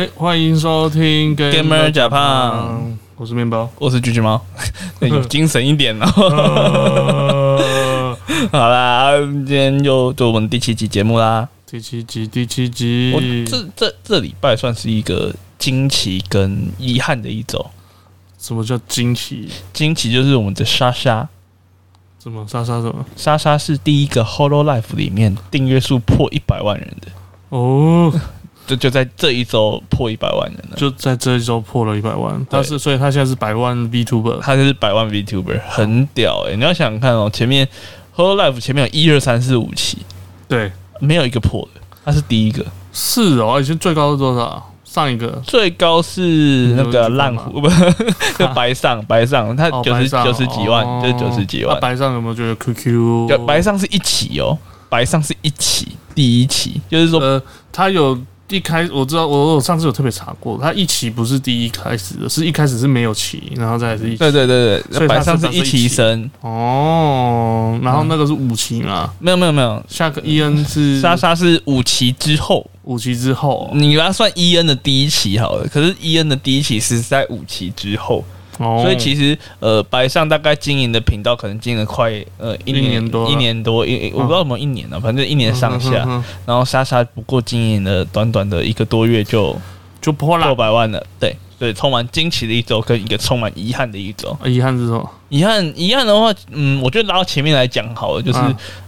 哎，欢迎收听 Gamer 假胖，我是面包，我是橘橘猫，有精神一点哦。好啦，今天就做我们第七集节目啦。第七集，第七集，我这这这礼拜算是一个惊奇跟遗憾的一周。什么叫惊奇？惊奇就是我们的莎莎。怎么莎莎？什么莎莎是第一个 Holo Life 里面订阅数破一百万人的哦。就就在这一周破一百万人了，就在这一周破了一百万。但是，所以他现在是百万 VTuber，他就是百万 VTuber，很屌哎！你要想想看哦，前面 Whole Life 前面有一二三四五期，对，没有一个破的，他是第一个。是哦，以前最高是多少？上一个最高是那个烂虎，不，白上白上，他九十九十几万，就是九十几万。白上有没有觉得 QQ？白上是一起哦，白上是一起，第一期，就是说呃他有。一开我知道，我我上次有特别查过，他一期不是第一开始的，是一开始是没有期，然后再是一对对对对，所以它上是一期生。哦，然后那个是五期嘛？没有没有没有，下个 E N 是莎莎是五期之后，五期之后，你把它算 E N 的第一期好了，可是 E N 的第一期是在五期之后。所以其实，呃，白上大概经营的频道可能经营了快呃一年多，一年多，一我不知道有没有一年了，反正一年上下。然后莎莎不过经营了短短的一个多月就就破了破百万了，对，对，充满惊奇的一周跟一个充满遗憾的一周。遗憾是什么？遗憾遗憾的话，嗯，我觉得拉到前面来讲好了，就是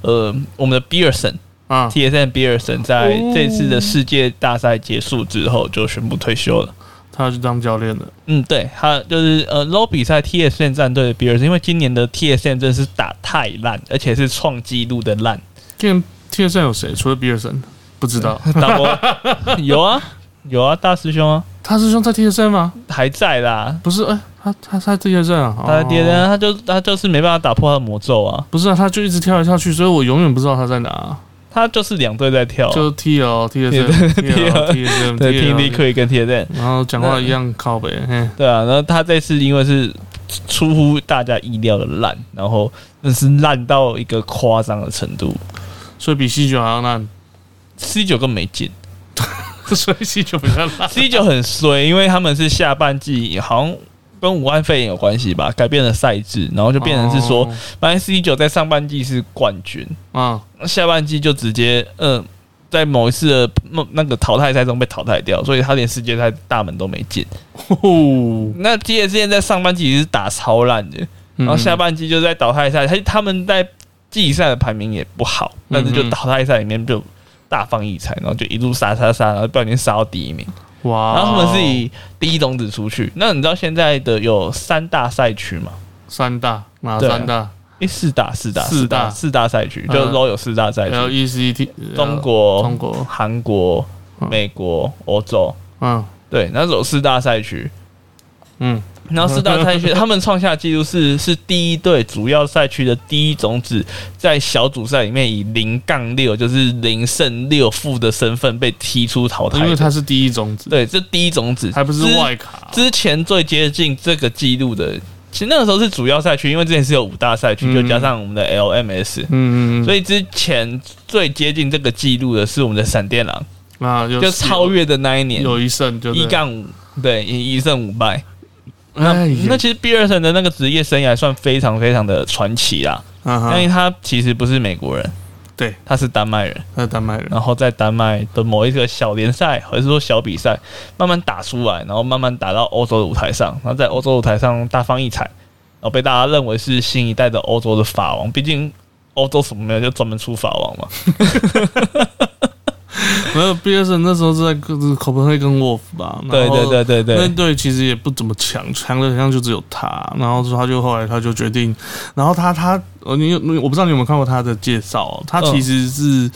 呃，我们的比尔森啊，T S N 比尔森在这次的世界大赛结束之后就宣布退休了。他去当教练的，嗯，对他就是呃，low 比赛 T S N 战队的比尔森，因为今年的 T S N 真是打太烂，而且是创纪录的烂。今年 T S N 有谁？除了比尔森，不知道。打过 有啊，有啊，大师兄啊，大师兄在 T S N 吗？还在啦，不是？哎，他他在 T S N 啊，他在 T S N，他就他就是没办法打破他的魔咒啊。不是啊，他就一直跳来跳去，所以我永远不知道他在哪。他就是两队在跳，就 T L T S T L T S M 对 T D 可以跟 T S M，然后讲话一样靠北，对啊，然后他这次因为是出乎大家意料的烂，然后那是烂到一个夸张的程度，所以比 C 九还要烂，C 九更没劲，所以 C 九比较烂，C 九很衰，因为他们是下半季好像。跟武汉肺炎有关系吧？改变了赛制，然后就变成是说，本来 C 九在上半季是冠军啊，下半季就直接嗯，在某一次的那那个淘汰赛中被淘汰掉，所以他连世界赛大门都没进。那 T S N 在上半季是打超烂的，然后下半季就在淘汰赛，他他们在季赛的排名也不好，但是就淘汰赛里面就大放异彩，然后就一路杀杀杀，然后不小心杀到第一名。哇！然后他们是以第一种子出去。那你知道现在的有三大赛区吗？三大哪三大？诶，四大四大四大四大赛区，就都有四大赛区。L E C T，中国、中国、韩国、美国、欧洲。嗯，对，那有四大赛区。嗯。然后四大赛区，他们创下纪录是 是第一队主要赛区的第一种子，在小组赛里面以零杠六，就是零胜六负的身份被踢出淘汰。因为他是第一种子，对，这第一种子。还不是外卡。之前最接近这个记录的，其实那个时候是主要赛区，因为之前是有五大赛区，就加上我们的 LMS，嗯嗯，所以之前最接近这个记录的是我们的闪电狼啊，就超越的那一年。有一胜就一杠五，对，一胜五败。那那其实比尔森的那个职业生涯算非常非常的传奇啦，因为他其实不是美国人，对，他是丹麦人，他是丹麦人，然后在丹麦的某一个小联赛，或者说小比赛，慢慢打出来，然后慢慢打到欧洲的舞台上，然后在欧洲舞台上大放异彩，然后被大家认为是新一代的欧洲的法王，毕竟欧洲什么没有，就专门出法王嘛。没有，毕业生那时候是在是口碑会跟 Wolf 吧？对对对对对，那队其实也不怎么强，强的好像就只有他。然后他就后来他就决定，然后他他呃，你我不知道你有没有看过他的介绍？他其实是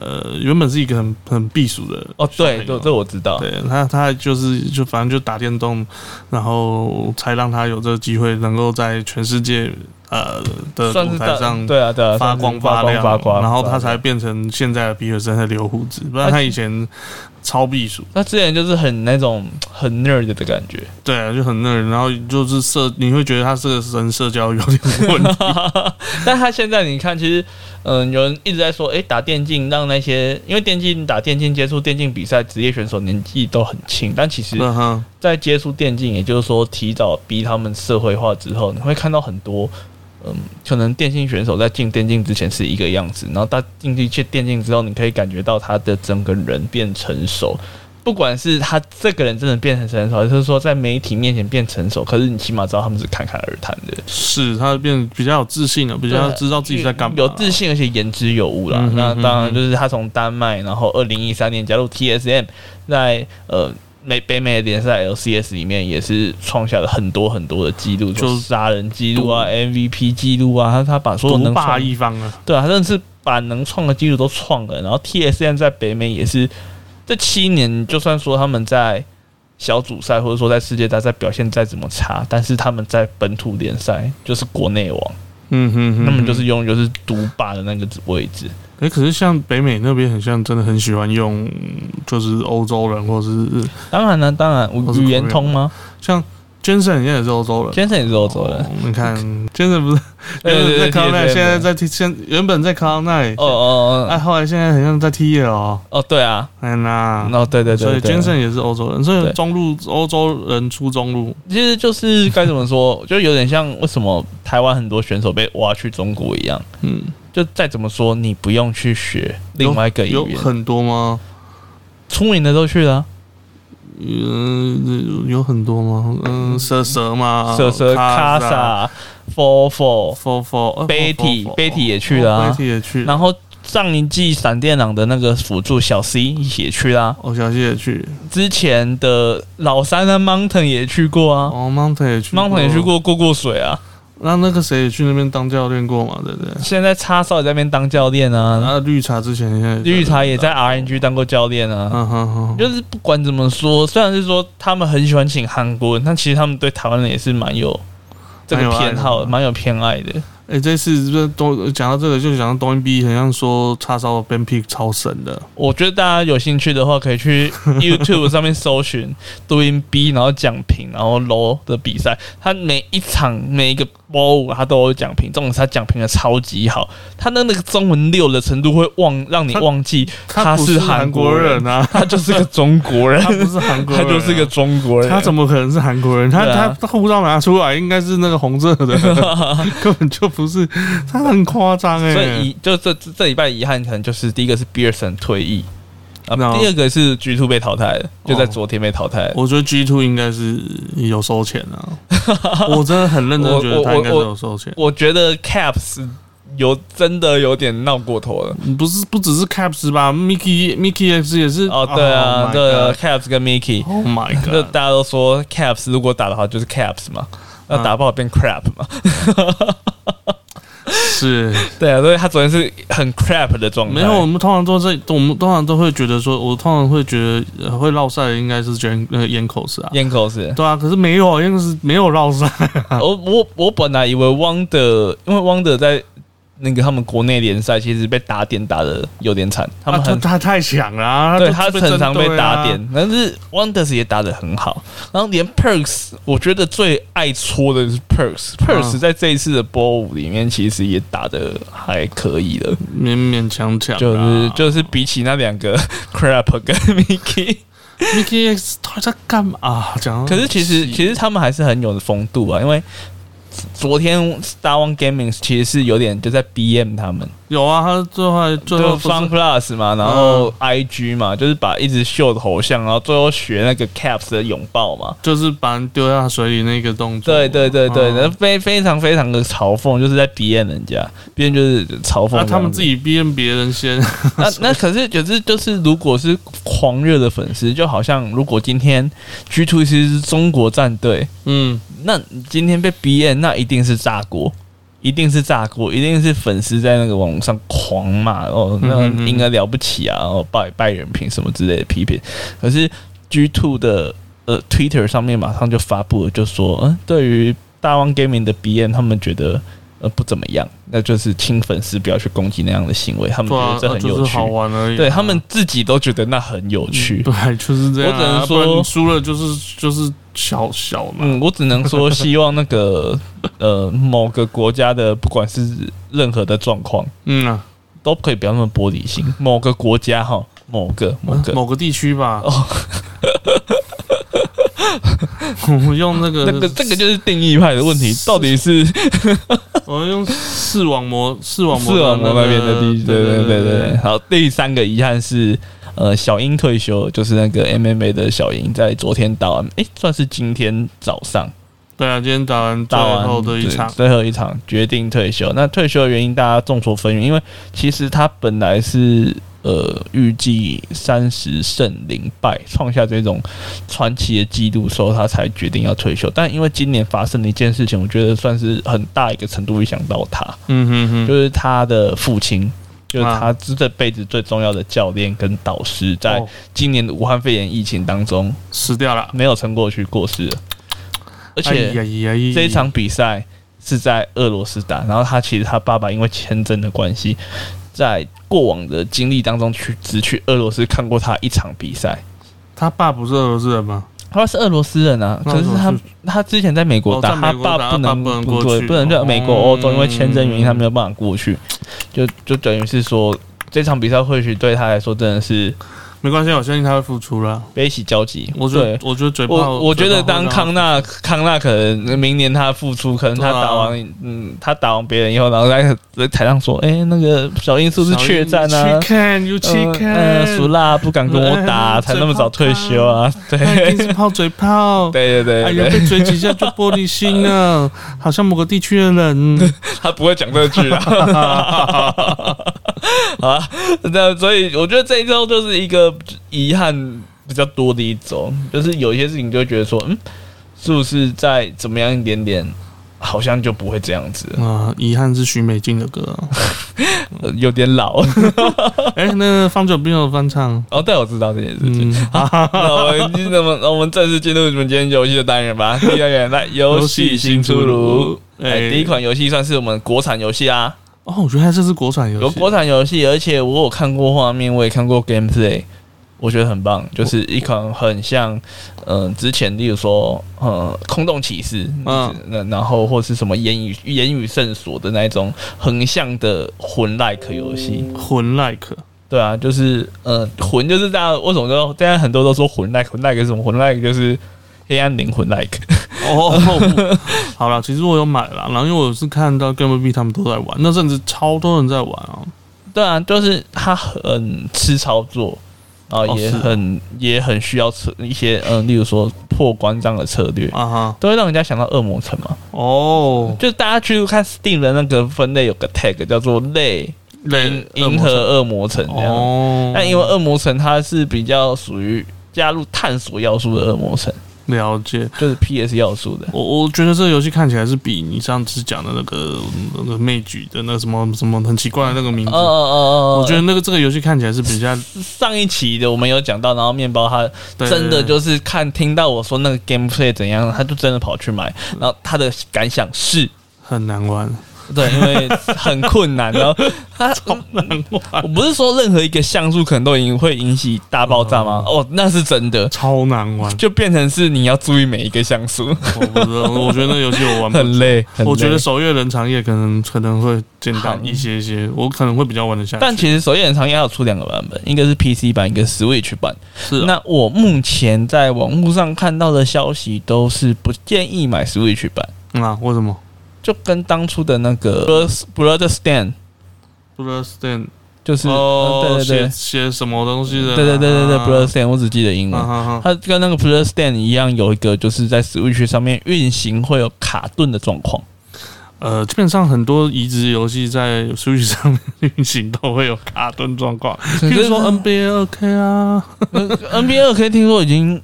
呃，原本是一个很很避暑的哦，对，这这我知道。对他他就是就反正就打电动，然后才让他有这个机会能够在全世界呃的舞台上，对啊对啊发光发亮，发光，然后他才变成现在的比尔森和留胡子，不然他以前超避暑。他之前就是很那种 很 nerd 的感觉，对啊，就很 nerd，然后就是社，你会觉得他这个人社交有点问题。但他现在你看，其实嗯，有人一直在说，哎，打电竞让那些因为电竞打电竞接触电竞比赛职业选手年纪都很轻，但其实，在接触电竞，也就是说提早逼他们社会化之后，你会看到很多。嗯，可能电竞选手在进电竞之前是一个样子，然后他进去去电竞之后，你可以感觉到他的整个人变成熟。不管是他这个人真的变成成熟，还是说在媒体面前变成熟，可是你起码知道他们是侃侃而谈的。是他变比较有自信了，比较知道自己在干嘛，有自信而且言之有物了。那当然就是他从丹麦，然后二零一三年加入 TSM，在呃。美北美的联赛 LCS 里面也是创下了很多很多的记录，就杀人记录啊、MVP 记录啊，他他把所有能霸一方啊，对啊，他真的是把能创的记录都创了。然后 TSM 在北美也是这七年，就算说他们在小组赛或者说在世界大赛表现再怎么差，但是他们在本土联赛就是国内王，嗯哼，他们就是用就是独霸的那个位置。哎，可是像北美那边很像，真的很喜欢用，就是欧洲人或者是当然呢，当然语言通吗？像 Jensen 现在也是欧洲人，Jensen 也是欧洲人。你看 Jensen 不是在康奈，现在在 T，现原本在康奈，哦哦哦，哎，后来现在好像在 T 了哦。哦，对啊，哎那，哦对对对，所以 Jensen 也是欧洲人，所以中路欧洲人出中路，其实就是该怎么说，就有点像为什么台湾很多选手被挖去中国一样，嗯。就再怎么说，你不用去学另外一个语言，有很多吗？出名的都去了，嗯，有很多吗？嗯，蛇蛇吗？蛇蛇卡萨，four four four four，Betty Betty 也去了，Betty 也去，然后上一季闪电狼的那个辅助小 C 也去啦，哦，小 C 也去，之前的老三的 Mountain 也去过啊，哦，Mountain 也去，Mountain 也去过过过水啊。那那个谁也去那边当教练过嘛？对不对？现在叉烧也在那边当教练啊。那绿茶之前，现在绿茶也在 RNG 当过教练啊。嗯哼哼。就是不管怎么说，虽然是说他们很喜欢请韩国人，但其实他们对台湾人也是蛮有这个偏好，蛮有偏爱的。哎，这次这都讲到这个，就讲到东音 B，好像说叉烧 Ben Pick 超神的。我觉得大家有兴趣的话，可以去 YouTube 上面搜寻抖音 B，然后奖评，然后 LO 的比赛，他每一场每一个。哇，他都有讲评，这种他讲评的超级好，他的那个中文六的程度会忘让你忘记他是韩国人啊，他就是个中国人，他不是韩国人，他就是个中国人，他怎么可能是韩国人？他他护照拿出来？应该是那个红色的，根本就不是，他很夸张哎。所以就这这礼拜遗憾可能就是第一个是比尔森退役。啊，第二个是 G Two 被淘汰了，就在昨天被淘汰。我觉得 G Two 应该是有收钱啊，我真的很认真觉得他应该是有收钱。我觉得 Caps 有真的有点闹过头了，不是不只是 Caps 吧，Mickey Mickey X 也是哦，对啊，对啊，Caps 跟 Mickey，Oh my God，那大家都说 Caps 如果打的话就是 Caps 嘛，那打不好变 Crap 嘛。是对啊，所以他昨天是很 crap 的状态。没有，我们通常都是，我们通常都会觉得说，我通常会觉得会绕赛的应该是卷那个烟口是啊，烟口是，对啊，可是没有，因为是没有绕赛。我我我本来以为汪的，因为汪的在。那个他们国内联赛其实被打点打的有点惨，他们很他太强了，对他很常被打点，但是 Wonders 也打的很好，然后连 Perks 我觉得最爱戳的是 Perks，Perks 在这一次的波舞里面其实也打的还可以了，勉勉强强，就是就是比起那两个 Crap 跟 Mickey，Mickey X 他在干嘛？讲，可是其实其实他们还是很有风度啊，因为。昨天 Star One Gaming 其实是有点就在 BM 他们。有啊，他最后最后 Fun Plus 嘛，然后 IG 嘛，就是把一直秀的头像，然后最后学那个 Caps 的拥抱嘛，就是把人丢下水里那个动作。对对对对，那非非常非常的嘲讽，就是在 BM 人家，别人就是嘲讽。那他们自己 BM 别人先。那那可是就是就是，如果是狂热的粉丝，就好像如果今天 G Two 其实是中国战队，嗯，那今天被 BN，，那一定是炸锅。一定是炸锅，一定是粉丝在那个网上狂骂哦，那应该了不起啊，哦败败人品什么之类的批评。可是 G Two 的呃 Twitter 上面马上就发布了，就说嗯，对于大王 Gaming 的 BM，他们觉得呃不怎么样，那就是请粉丝不要去攻击那样的行为，他们觉得这很有趣，好玩而已。对他们自己都觉得那很有趣，对，就是这样。我只能说输了就是就是小小嘛。嗯，我只能说希望那个 呃某个国家的不管是任何的状况，嗯啊，都可以不要那么玻璃心。某个国家哈，某个某个某个地区吧。哦。我们用那个 那个这个就是定义派的问题，到底是 我们用视网膜视网膜视网膜那边的地，对对对对。好，第三个遗憾是呃小英退休，就是那个 MMA 的小英在昨天打完，哎，算是今天早上。对啊，今天打完打完后的一场，最后一场决定退休。那退休的原因大家众说纷纭，因为其实他本来是。呃，预计三十胜零败，创下这种传奇的记录时候，他才决定要退休。但因为今年发生的一件事情，我觉得算是很大一个程度影响到他。嗯哼哼，就是他的父亲，就是他这辈子最重要的教练跟导师，在今年的武汉肺炎疫情当中死掉了，没有撑过去，过世了。而且这一场比赛是在俄罗斯打，然后他其实他爸爸因为签证的关系。在过往的经历当中，去只去俄罗斯看过他一场比赛。他爸不是俄罗斯人吗？他是俄罗斯人啊，可是他他之前在美国打，他爸不能过去，不能在美国、欧洲，因为签证原因，他没有办法过去。就就等于是说，这场比赛或许对他来说真的是。没关系，我相信他会复出了，悲喜交集。我觉得，我觉得嘴炮，我我觉得当康纳康纳可能明年他复出，可能他打完，嗯，他打完别人以后，然后在在台上说，哎，那个小英是不是缺战啊？去看，有去看，嗯，苏拉不敢跟我 打，才那么早退休啊？对，一直泡嘴炮，对对对，哎呀，被嘴几下就玻璃心了，好像某个地区的人，他不会讲这句啊。啊，那所以我觉得这一周就是一个。遗憾比较多的一种，就是有一些事情就会觉得说，嗯，是不是再怎么样一点点，好像就不会这样子啊？遗憾是徐美静的歌，有点老。哎，那方九斌有翻唱哦，对，我知道这件事情。那我们那么，我们正式进入你们今天游戏的单元吧。第二元来游戏新出炉，哎，第一款游戏算是我们国产游戏啊。哦，我觉得这是国产游戏，有国产游戏，而且我有看过画面，我也看过 gameplay。我觉得很棒，就是一款很像，嗯，之前例如说，呃，空洞骑士，嗯，那然后或是什么言语言语圣所的那一种横向的魂 like 游戏，魂 like，对啊，就是呃，魂就是大家为什么说现在很多都说魂 like，魂 like 是什么？魂 like 就是黑暗灵魂 like。哦，好了，其实我有买了，然后因为我是看到 Game B 他们都在玩，那阵子超多人在玩啊。对啊，就是他很吃操作。啊，也很也很需要策一些嗯，例如说破关这样的策略啊哈，都会让人家想到恶魔城嘛。哦，就大家去看 Steam 的那个分类有个 tag 叫做类银银河恶魔城这样。哦，那因为恶魔城它是比较属于加入探索要素的恶魔城。了解，就是 P.S. 要素的。我我觉得这个游戏看起来是比你上次讲的那个那个魅举的那个什么什么很奇怪的那个名字。哦哦哦我觉得那个这个游戏看起来是比较上一期的我们有讲到，然后面包他真的就是看听到我说那个 gameplay 怎样，他就真的跑去买，然后他的感想是很难玩。对，因为很困难，然后 它超难玩。我不是说任何一个像素可能都已经会引起大爆炸吗？哦，那是真的，超难玩，就变成是你要注意每一个像素。我不知道，我觉得那游戏我玩很累。我觉得守夜人长夜可能可能会简单一些些，我可能会比较玩得下。但其实守夜人长夜要出两个版本，一个是 PC 版，一个 Switch 版。是。那我目前在网络上看到的消息都是不建议买 Switch 版。啊？为什么？就跟当初的那个 Brother Stan，Brother Stan 就是对对对，写什么东西的？对对对对对 Brother Stand 我只记得英文。它跟那个 Brother Stand 一样，有一个就是在 Switch 上面运行会有卡顿的状况。呃，基本上很多移植游戏在 Switch 上面运行都会有卡顿状况。比如说 NBA 二 K 啊，NBA 二 K 听说已经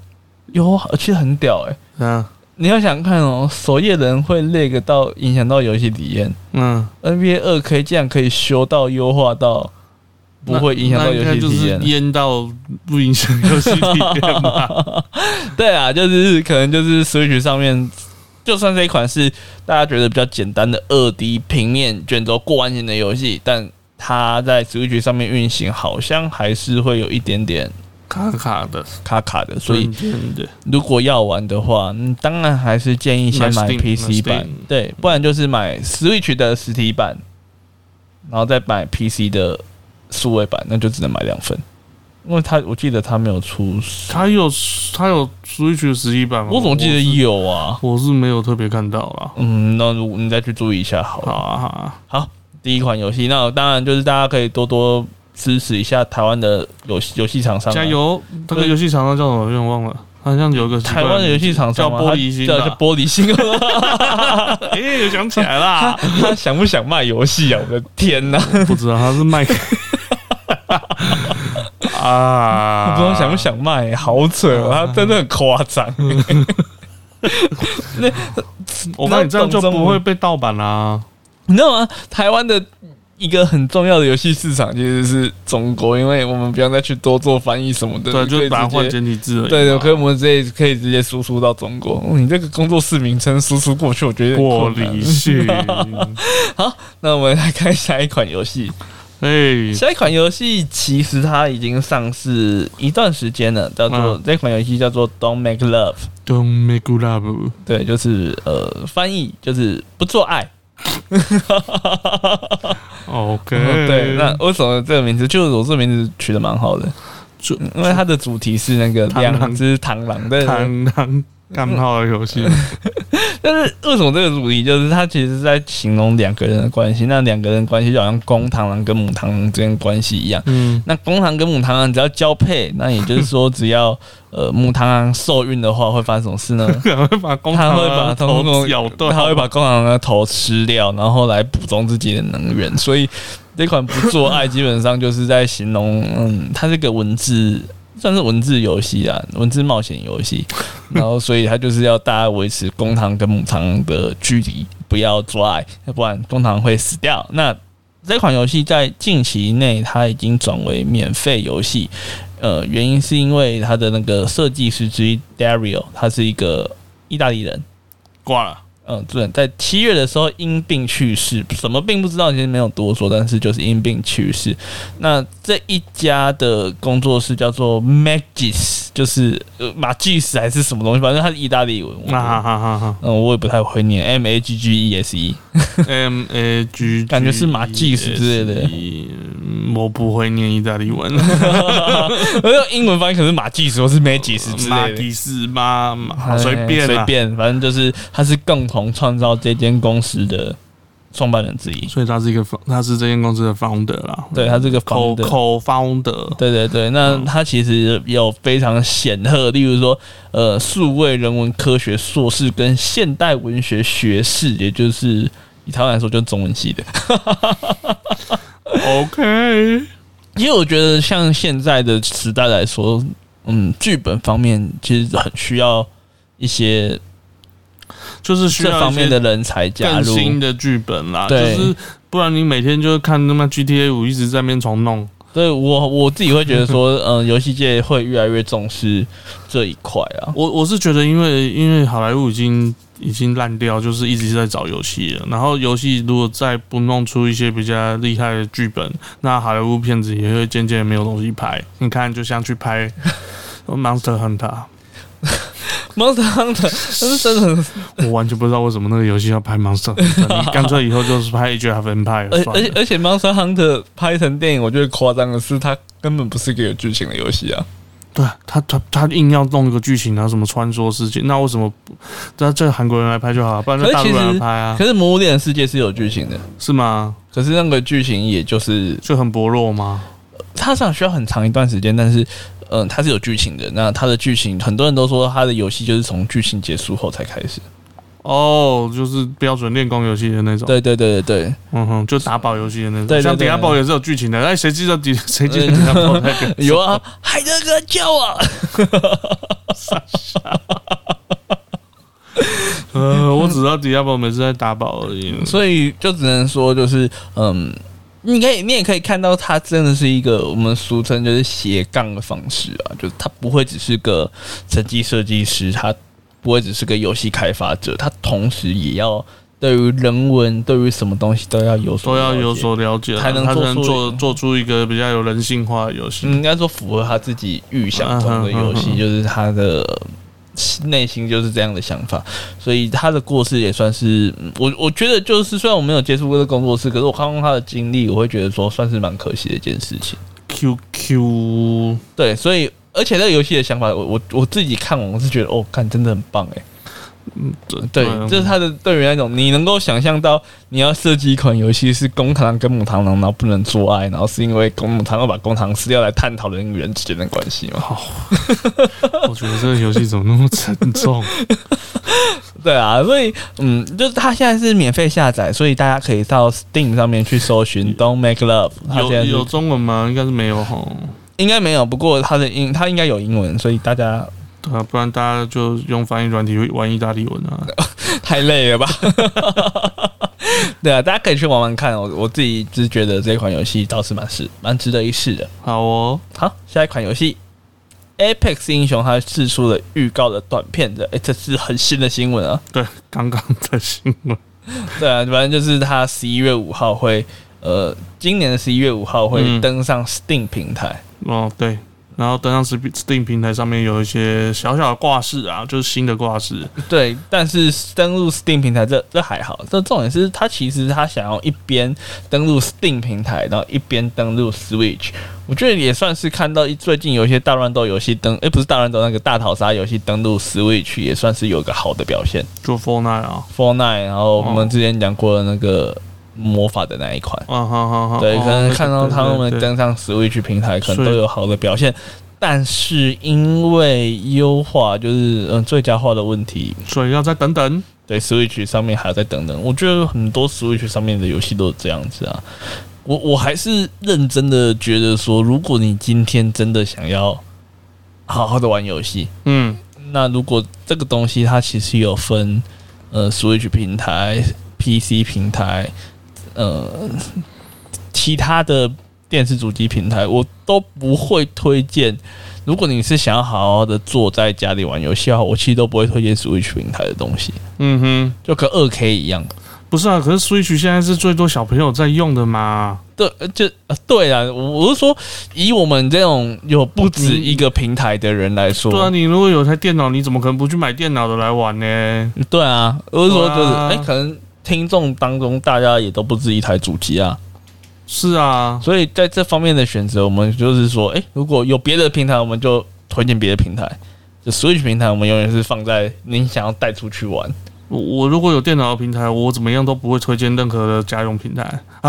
有，而且很屌哎。嗯。你要想看哦，守夜人会那个到影响到游戏体验。嗯，NBA 二 K 这样可以修到优化到不会影响到游戏体验，淹到不影响游戏体验吗？对啊，就是可能就是 Switch 上面就算这一款是大家觉得比较简单的二 D 平面卷轴过完型的游戏，但它在 Switch 上面运行，好像还是会有一点点卡卡的、卡卡的。所以，如果要玩的话，当然还是建议先买 PC 版，对，不然就是买 Switch 的实体版，然后再买 PC 的数位版，那就只能买两份。因为他，我记得他没有出，他有他有 Switch 的实体版吗？我总记得有啊，我是没有特别看到啦。嗯，那你再去注意一下，好了。好啊，好啊，好。第一款游戏，那当然就是大家可以多多支持一下台湾的游戏游戏厂商，加油！这个游戏厂商叫什么？有点忘了，好像有个台湾的游戏厂商叫玻璃心，叫玻璃心。哎，想起来啦，他想不想卖游戏啊？我的天哪！不知道他是卖。啊！不知道想不想卖，好扯啊！他真的很夸张。那我看你这样就不会被盗版啦。你知道吗？台湾的一个很重要的游戏市场其实是中国，因为我们不用再去多做翻译什么的，对，就把它换简体字。对对，可以我们直接可以直接输出到中国。你这个工作室名称输出过去，我觉得过离去。好，那我们来看下一款游戏。哎，下一款游戏其实它已经上市一段时间了，叫做这款游戏叫做 Don't Make Love。Don't Make Love，对，就是呃，翻译就是不做爱。OK，对，那为什么这个名字？就是我这名字取得蛮好的，就因为它的主题是那个两只螳螂的螳螂。干炮的游戏，但是为什么这个主题就是它其实是在形容两个人的关系？那两个人关系就好像公螳螂跟母螳螂之间关系一样。嗯，那公螳跟母螳螂只要交配，那也就是说，只要呃母螳螂受孕的话，会发生什么事呢？会把公螳会把头咬断，它会把公螳螂的头吃掉，然后来补充自己的能源。所以这款不做爱，基本上就是在形容，嗯，它这个文字。算是文字游戏啊，文字冒险游戏，然后所以它就是要大家维持公堂跟母堂的距离，不要做爱，要不然公堂会死掉。那这款游戏在近期内它已经转为免费游戏，呃，原因是因为它的那个设计师之一 Dario，他是一个意大利人，挂了。嗯，对，在七月的时候因病去世，什么病不知道，其实没有多说，但是就是因病去世。那这一家的工作室叫做 Magis，就是马吉斯还是什么东西，反正它是意大利文。哈哈哈哈嗯，我也不太会念 M A G G E S E，M A G，感觉是马吉斯之类的。我不会念意大利文，我用英文翻译可是马吉斯或是 Magis 之类的。马吉斯吗？随便随便，反正就是它是更。同创造这间公司的创办人之一，所以他是一个他是这间公司的 founder 啦。对他这个 co co founder，对对对。那他其实有非常显赫，例如说，呃，数位人文科学硕士跟现代文学学士，也就是以他来说，就是中文系的。OK，因为我觉得像现在的时代来说，嗯，剧本方面其实很需要一些。就是需要这方面的人才加入新的剧本啦，就是不然你每天就是看那么 GTA 五一直在边重弄。对我我自己会觉得说，嗯，游戏界会越来越重视这一块啊。我我是觉得，因为因为好莱坞已经已经烂掉，就是一直在找游戏了。然后游戏如果再不弄出一些比较厉害的剧本，那好莱坞片子也会渐渐没有东西拍。你看，就像去拍 Monster Hunter。Monster Hunter，但是真的，我完全不知道为什么那个游戏要拍 Monster Hunter。你干脆以后就是拍 Age of Empire。而而且而且 Monster Hunter 拍成电影，我觉得夸张的是，它根本不是一个有剧情的游戏啊。对他他他硬要弄一个剧情啊，什么穿梭世界，那为什么那这韩国人来拍就好了，不然就大陆人来拍啊？可是《魔物猎人世界》是有剧情的，是吗？可是那个剧情也就是就很薄弱吗？它上需要很长一段时间，但是。嗯，它是有剧情的。那它的剧情，很多人都说它的游戏就是从剧情结束后才开始。哦，就是标准练功游戏的那种。对对对对对，嗯哼，就打宝游戏的那种。对，像《迪亚宝》也是有剧情的。哎，谁记得底？谁记得迪亚宝那个？有啊，海德哥叫我。傻傻。呃，我只知道迪亚宝每次在打宝而已。所以就只能说，就是嗯。你可以，你也可以看到，他真的是一个我们俗称就是斜杠的方式啊，就是他不会只是个成绩设计师，他不会只是个游戏开发者，他同时也要对于人文，对于什么东西都要有所都要有所了解，才能做做做出一个比较有人性化的游戏。应该说符合他自己预想中的游戏，就是他的内心就是这样的想法。所以他的过世也算是我我觉得就是虽然我没有接触过这工作室，可是我看过他的经历，我会觉得说算是蛮可惜的一件事情。Q Q 对，所以。而且那个游戏的想法，我我我自己看完，我是觉得哦，看真的很棒哎。嗯，对，就是他的对于那种你能够想象到你要设计一款游戏是公螳螂跟母螳螂，然后不能做爱，然后是因为公母螳螂把公螳螂撕掉来探讨人与人之间的关系吗？我觉得这个游戏怎么那么沉重？对啊，所以嗯，就是它现在是免费下载，所以大家可以到 Steam 上面去搜寻 Don't Make Love。有有中文吗？应该是没有哈。应该没有，不过它的英它应该有英文，所以大家对啊，不然大家就用翻译软体玩意大利文啊，太累了吧？对啊，大家可以去玩玩看。我我自己是觉得这款游戏倒是蛮是蛮值得一试的。好哦，好，下一款游戏《Apex 英雄》它试出了预告的短片的，哎，这是很新的新闻啊。对，刚刚的新闻。对啊，反正就是它十一月五号会，呃，今年的十一月五号会登上 Steam 平台。哦，对，然后登上 Steam 平台上面有一些小小的挂饰啊，就是新的挂饰。对，但是登录 Steam 平台这这还好，这重点是他其实他想要一边登录 Steam 平台，然后一边登录 Switch。我觉得也算是看到最近有一些大乱斗游戏登，哎，不是大乱斗那个大逃杀游戏登录 Switch，也算是有一个好的表现。做 Fortnite 啊，Fortnite，然后我们之前讲过的那个。魔法的那一款，啊，好好好，对，可能看到他们登上 Switch 平台，可能都有好的表现，但是因为优化就是嗯最佳化的问题，所以要再等等。对，Switch 上面还要再等等。我觉得很多 Switch 上面的游戏都是这样子啊。我我还是认真的觉得说，如果你今天真的想要好好的玩游戏，嗯，那如果这个东西它其实有分呃 Switch 平台、PC 平台。呃，其他的电视主机平台我都不会推荐。如果你是想要好好的坐在家里玩游戏的话，我其实都不会推荐 Switch 平台的东西。嗯哼，就跟二 K 一样。不是啊，可是 Switch 现在是最多小朋友在用的嘛？对，就对啊。我我是说，以我们这种有不止一个平台的人来说，对啊，你如果有台电脑，你怎么可能不去买电脑的来玩呢？对啊，我是说，就是哎，可能。听众当中，大家也都不止一台主机啊，是啊，所以在这方面的选择，我们就是说，哎，如果有别的平台，我们就推荐别的平台。就 Switch 平台，我们永远是放在您想要带出去玩。我我如果有电脑的平台，我怎么样都不会推荐任何的家用平台。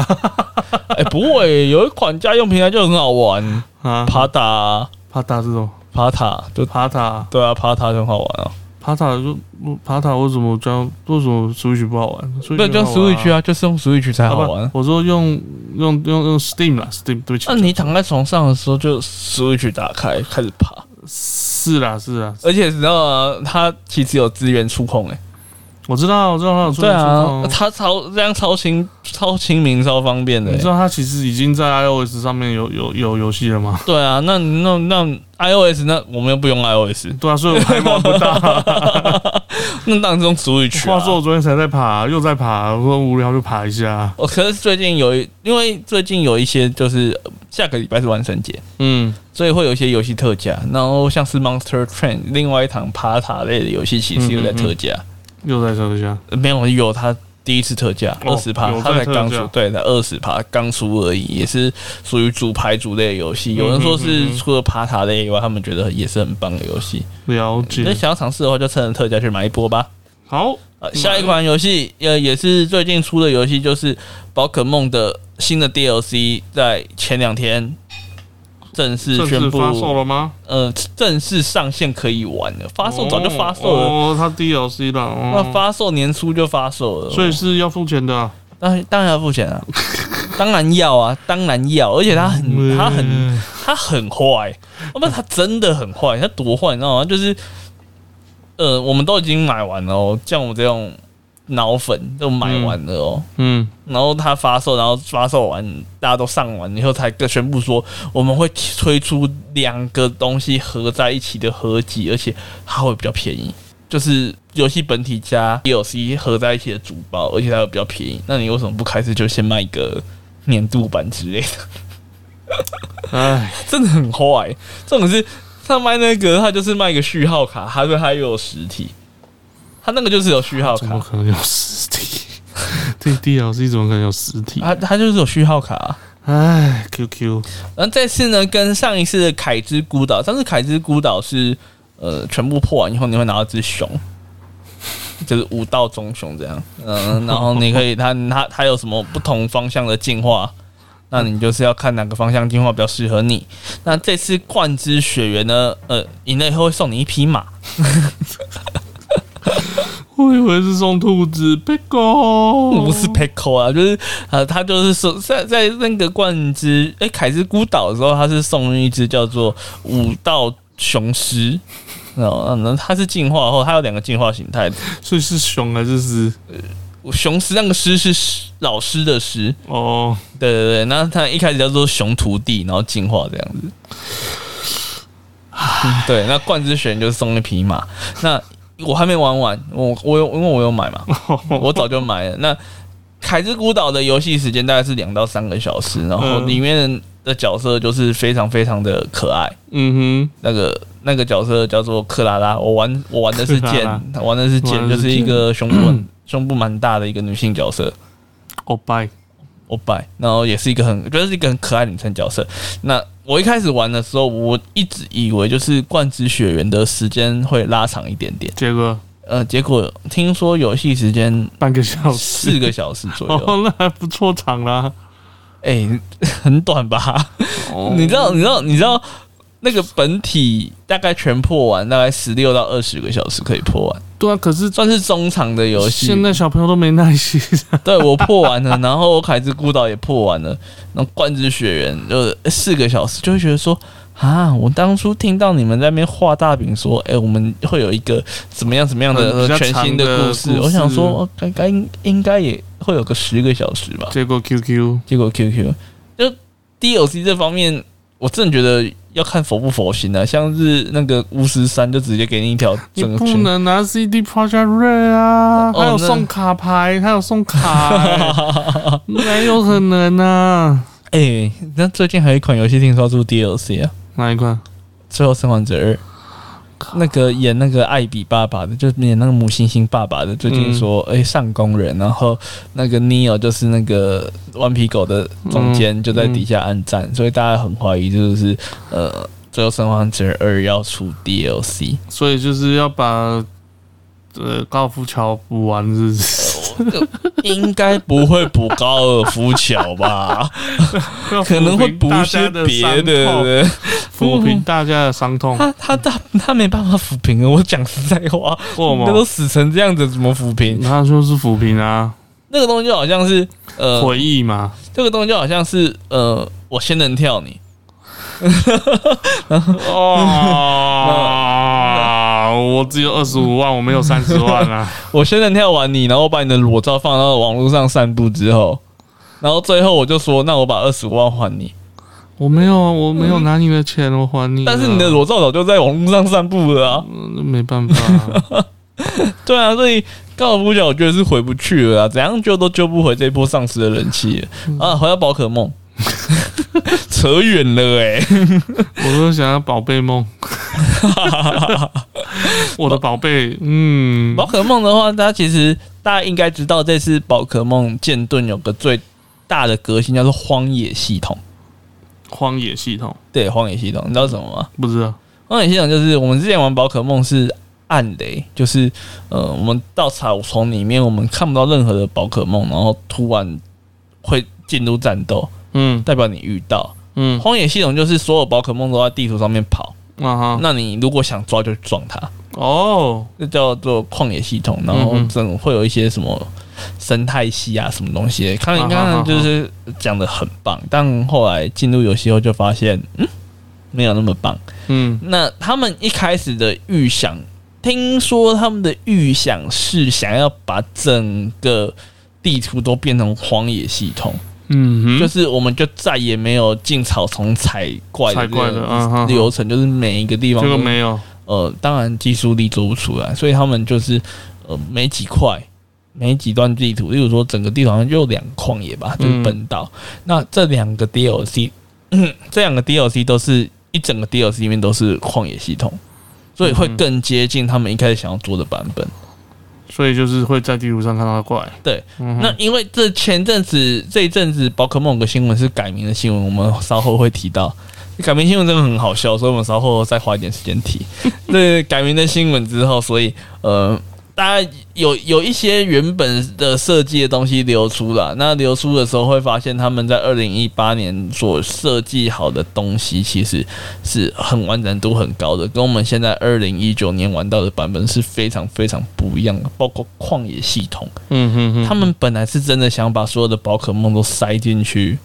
哎，不会，有一款家用平台就很好玩啊，帕塔，帕塔这种，帕塔就帕塔，对啊，帕塔很好玩啊。爬塔就爬塔，为什么这样？为什么 Switch 不好玩？对，就 Switch 啊，就是用 Switch 才好玩。我说用用用用 Steam 啦，Steam 对不起。那你躺在床上的时候，就 Switch 打开开始爬。是啦，是啦，而且你知道吗？它其实有资源触控诶。我知道，我知道他有触控。对啊，他超这样超清、超亲民、超方便的。你知道他其实已经在 iOS 上面有有有游戏了吗？对啊，那那那。iOS 那我们又不用 iOS，对啊，所以我还玩不到。那当中 Switch，话说我昨天才在爬，又在爬，我说无聊就爬一下。我可是最近有一，因为最近有一些就是下个礼拜是万圣节，嗯，所以会有一些游戏特价。然后像是 Monster Train，另外一堂爬塔类的游戏其实又在特价，又在特价，没有有它。第一次特价二十趴，它才刚出，对，才二十趴刚出而已，也是属于主牌主类游戏。有人说是除了爬塔类以外，他们觉得也是很棒的游戏。了解。那想要尝试的话，就趁着特价去买一波吧。好，下一款游戏呃也是最近出的游戏，就是宝可梦的新的 DLC，在前两天。正式宣布发售了吗？呃，正式上线可以玩了。发售早就发售了。哦，它 DLC 了。那发售年初就发售了，所以是要付钱的。当然当然要付钱啊，当然要啊，当然要。而且他很他很他很坏，不，他真的很坏。他多坏，你知道吗？就是，呃，我们都已经买完了哦，像我这种。脑粉都买完了哦，嗯，然后他发售，然后发售完，大家都上完以后，才宣布说我们会推出两个东西合在一起的合集，而且它会比较便宜。就是游戏本体加 DLC 合在一起的主包，而且它会比较便宜，那你为什么不开始就先卖一个年度版之类的？哎，真的很坏。这种是他卖那个，他就是卖一个序号卡，他说他又有实体，他那个就是有序号卡，怎么可能有实体？这 DLC 怎么可能有实体？他他就是有序号卡。哎，QQ。然后这次呢，跟上一次的凯之孤岛，上次凯之孤岛是呃全部破完以后，你会拿到只熊，就是五道中熊这样。嗯，然后你可以，它它它有什么不同方向的进化？那你就是要看哪个方向进化比较适合你。那这次冠之雪原呢？呃，赢了以后会送你一匹马。我以为是送兔子 p i c o 不是 p i c o 啊，就是呃，他就是送在在那个冠之哎凯之孤岛的时候，他是送一只叫做五道雄狮。哦，那它是进化后，它有两个进化形态，所以是熊还是狮？雄狮那个狮是老师的狮哦，对对对，那他一开始叫做熊徒弟，然后进化这样子。对，那冠之玄就是送一匹马，那。我还没玩完，我我有因为我有买嘛，我早就买了。那凯之孤岛的游戏时间大概是两到三个小时，然后里面的角色就是非常非常的可爱。嗯哼，那个那个角色叫做克拉拉，我玩我玩的是剑，玩的是剑，就是一个胸部胸部蛮大的一个女性角色。欧拜欧拜，然后也是一个很，觉得是一个很可爱女生角色。那我一开始玩的时候，我一直以为就是冠之雪原的时间会拉长一点点。结果，呃，结果听说游戏时间半个小时，四个小时左右，那还不错长啦。哎，很短吧？你知道？你知道？你知道？那个本体大概全破完，大概十六到二十个小时可以破完。对啊，可是算是中长的游戏。现在小朋友都没耐心。对我破完了，然后我凯之孤岛也破完了，然后冠之雪原就四个小时，就会觉得说啊，我当初听到你们在那边画大饼说，哎，我们会有一个怎么样怎么样的全新的故事，我想说该该应该也会有个十个小时吧。结果 QQ，结果 QQ，就 DLC 这方面，我真的觉得。要看佛不佛心啊，像是那个巫师三就直接给你一条，你不能拿 CD Project Red 啊，还有送卡牌，还有送卡，哪有可能啊！哎，那最近还有一款游戏听说出 DLC 啊，哪一款？最后生还者二。那个演那个艾比爸爸的，就是演那个母猩猩爸爸的，最近说哎上工人，然后那个 Neo 就是那个顽皮狗的中间就在底下按赞，所以大家很怀疑就是呃最后生还者二要出 DLC，所以就是要把呃高尔夫球补完是。应该不会补高尔夫球吧？可能会补一些别的，抚平大家的伤痛。他他他他没办法抚平啊！我讲实在话，那都死成这样子，怎么抚平？他说是抚平啊，那个东西就好像是呃回忆嘛。这个东西就好像是呃，我先能跳你。啊！我只有二十五万，我没有三十万啊！我先能跳完你，然后把你的裸照放到网络上散布之后，然后最后我就说，那我把二十五万还你。我没有啊，我没有拿你的钱，我还你。但是你的裸照早就在网络上散布了啊！那没办法。对啊，所以高尔夫球我觉得是回不去了啊，怎样救都救不回这波丧尸的人气啊！回到宝可梦。扯远了哎！我都想要宝贝梦，我的宝贝。嗯，宝可梦的话，大家其实大家应该知道，这次宝可梦剑盾有个最大的革新，叫做荒野系统。荒野系统，对，荒野系统，你知道什么吗？不知道。荒野系统就是我们之前玩宝可梦是暗雷，就是呃，我们到草丛里面，我们看不到任何的宝可梦，然后突然会进入战斗。嗯，代表你遇到，嗯，荒野系统就是所有宝可梦都在地图上面跑，啊哈，那你如果想抓就撞它，哦，这叫做旷野系统，然后整会有一些什么生态系啊，什么东西，看你刚刚就是讲的很棒，但后来进入游戏后就发现，嗯，没有那么棒，嗯，那他们一开始的预想，听说他们的预想是想要把整个地图都变成荒野系统。嗯，就是我们就再也没有进草丛采怪的流程，就是每一个地方这个没有。呃，当然技术力做不出来，所以他们就是呃，没几块、每几段地图，例如说整个地图好像就两旷野吧，就是本岛。那这两个 DLC，这两个 DLC 都是一整个 DLC 里面都是旷野系统，所以会更接近他们一开始想要做的版本。所以就是会在地图上看到怪。对，那因为这前阵子这一阵子宝可梦个新闻是改名的新闻，我们稍后会提到。改名新闻真的很好笑，所以我们稍后再花一点时间提。对，改名的新闻之后，所以呃。大家有有一些原本的设计的东西流出了，那流出的时候会发现，他们在二零一八年所设计好的东西，其实是很完整度很高的，跟我们现在二零一九年玩到的版本是非常非常不一样的，包括旷野系统。嗯哼哼，他们本来是真的想把所有的宝可梦都塞进去，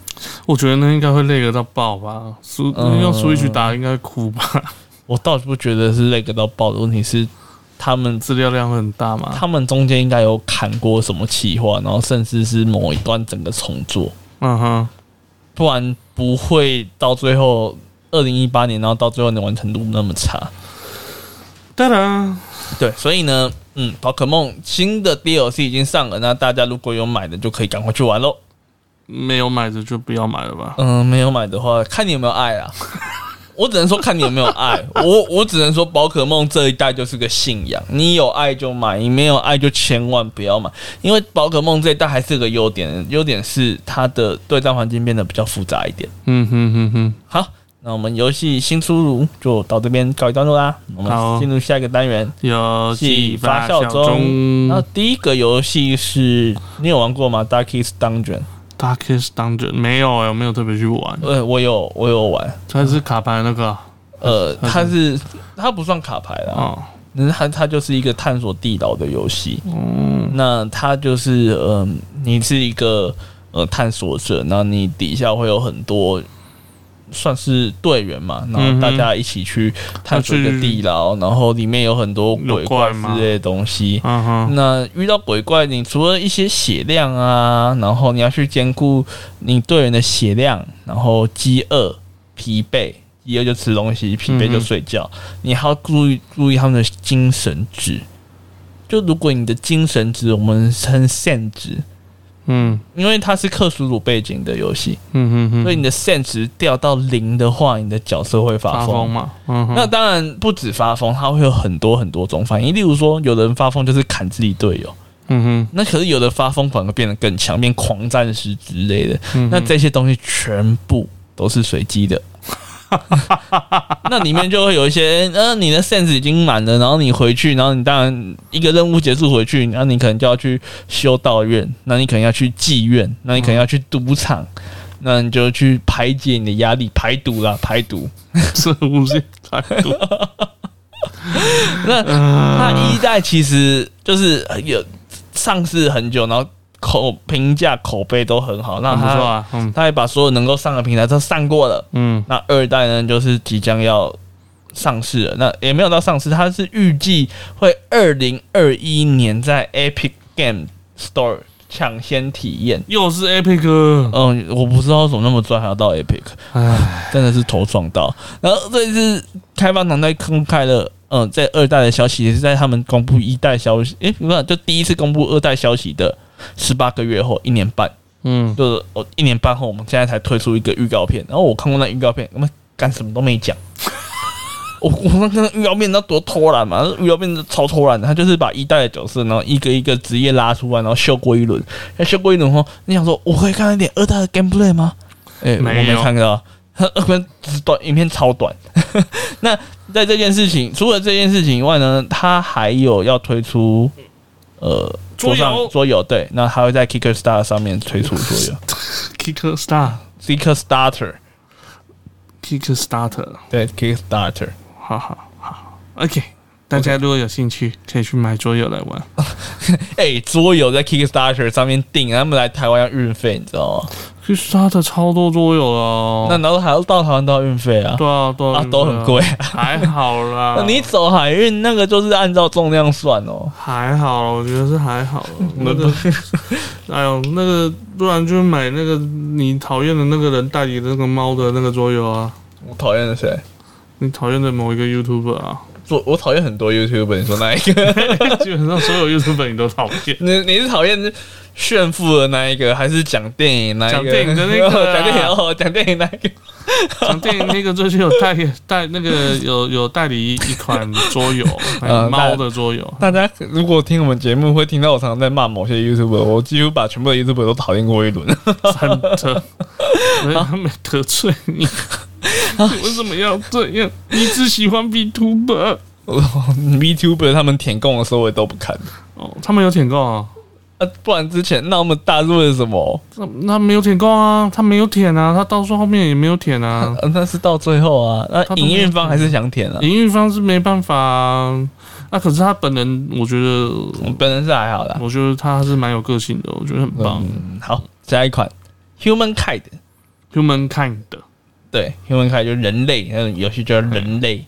我觉得那应该会累个到爆吧，输用 Switch 打应该哭吧。我倒是不觉得是累个到爆的问题是。他们资料量很大嘛？他们中间应该有砍过什么企划，然后甚至是某一段整个重做。嗯哼，不然不会到最后二零一八年，然后到最后的完成度那么差。当然，对，所以呢，嗯，宝可梦新的 DLC 已经上了，那大家如果有买的就可以赶快去玩喽。没有买的就不要买了吧。嗯，没有买的话，看你有没有爱啊。我只能说看你有没有爱，我我只能说宝可梦这一代就是个信仰，你有爱就买，你没有爱就千万不要买，因为宝可梦这一代还是个优点，优点是它的对战环境变得比较复杂一点。嗯哼哼哼，好，那我们游戏新出炉就到这边告一段落啦，我们进入下一个单元，游戏发酵中。那第一个游戏是你有玩过吗？Darkest Dungeon。Darkest Dungeon 没有哎，我没有特别去玩。呃，我有，我有玩。它是卡牌那个？呃，它是它不算卡牌啦。哦，那它它就是一个探索地牢的游戏。嗯，那它就是呃，你是一个呃探索者，那你底下会有很多。算是队员嘛，然后大家一起去探索一个地牢，然后里面有很多鬼怪之类的东西。那遇到鬼怪，你除了一些血量啊，然后你要去兼顾你队员的血量，然后饥饿、疲惫，饥饿就吃东西，疲惫就睡觉。你还要注意注意他们的精神值。就如果你的精神值，我们称限值。嗯，因为它是克苏鲁背景的游戏，嗯嗯嗯，所以你的 sense 掉到零的话，你的角色会发疯嘛？嗯，那当然不止发疯，它会有很多很多种反应。例如说，有的人发疯就是砍自己队友，嗯哼，那可是有的发疯反而变得更强，变狂战士之类的。那这些东西全部都是随机的。那里面就会有一些，呃，你的 sense 已经满了，然后你回去，然后你当然一个任务结束回去，然后你可能就要去修道院，那你可能要去妓院，那你可能要去赌场，那你就去排解你的压力，排毒啦，排毒，是不是排毒？那那一代其实就是有上市很久，然后。口评价口碑都很好，那他他也把所有能够上的平台都上过了。嗯，那二代呢，就是即将要上市了。那也没有到上市，它是预计会二零二一年在 Epic Game Store 抢先体验。又是 Epic，嗯，我不知道怎么那么拽，还要到 Epic，唉，真的是头撞到。然后这一次开发团队公开了，嗯，在二代的消息也是在他们公布一代消息，诶，不是，就第一次公布二代消息的。十八个月后，一年半，嗯，就是我一年半后，我们现在才推出一个预告片。然后我看过那预告片，我们干什么都没讲。我我那个预告片那多偷懒嘛，预告片超偷懒的。他就是把一代的角色，然后一个一个职业拉出来，然后秀过一轮。那秀过一轮后，你想说我可以看一点二代的 gameplay 吗？哎，我没看到，二分短影片超短。那在这件事情，除了这件事情以外呢，他还有要推出呃。桌游，桌游对，那还会在 Kickstarter 上面推出桌游。kick starseeker starter kick starter 对，Kickstarter，好好好，OK。大家如果有兴趣，可以去买桌游来玩。哎，桌游在 Kickstarter 上面订，他们来台湾要运费，你知道吗？Kickstarter 超多桌游了，那然后还要到台湾都要运费啊？对啊，对啊，都很贵。还好啦，你走海运那个就是按照重量算哦。还好，我觉得是还好。那个，哎呦，那个不然就买那个你讨厌的那个人代理的那个猫的那个桌游啊。我讨厌的谁？你讨厌的某一个 YouTuber 啊？我我讨厌很多 YouTuber，你说那一个？基本上所有 YouTuber 你都讨厌。你你是讨厌炫富的那一个，还是讲电影那一个？讲电影的那个，讲电影哦，讲电影那个。讲电影那个最近有代代那个有有代理一款桌游，猫的桌游。大家如果听我们节目，会听到我常常在骂某些 YouTuber，我几乎把全部的 YouTuber 都讨厌过一轮。真的，他没得罪你。为什么要这样？你只喜欢 VTuber，VTuber 他们舔供的时候我都不看。哦，他们有舔供啊？啊，不然之前那么大是为什么？那那没有舔供啊？他没有舔啊？他到时候后面也没有舔啊？那是到最后啊？那营运方还是想舔啊？营运方是没办法。啊。那可是他本人，我觉得本人是还好的。我觉得他是蛮有个性的，我觉得很棒。好，下一款 Human Kind，Human Kind。对，Humankind 就人类，那种游戏叫人类。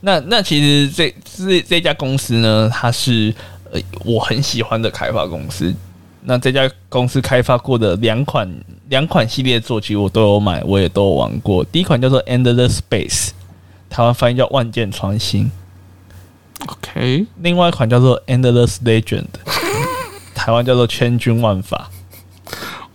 那那其实这这这家公司呢，它是呃我很喜欢的开发公司。那这家公司开发过的两款两款系列作，其实我都有买，我也都有玩过。第一款叫做 Endless Space，台湾翻译叫万箭穿心。OK，另外一款叫做 Endless Legend，台湾叫做千军万法。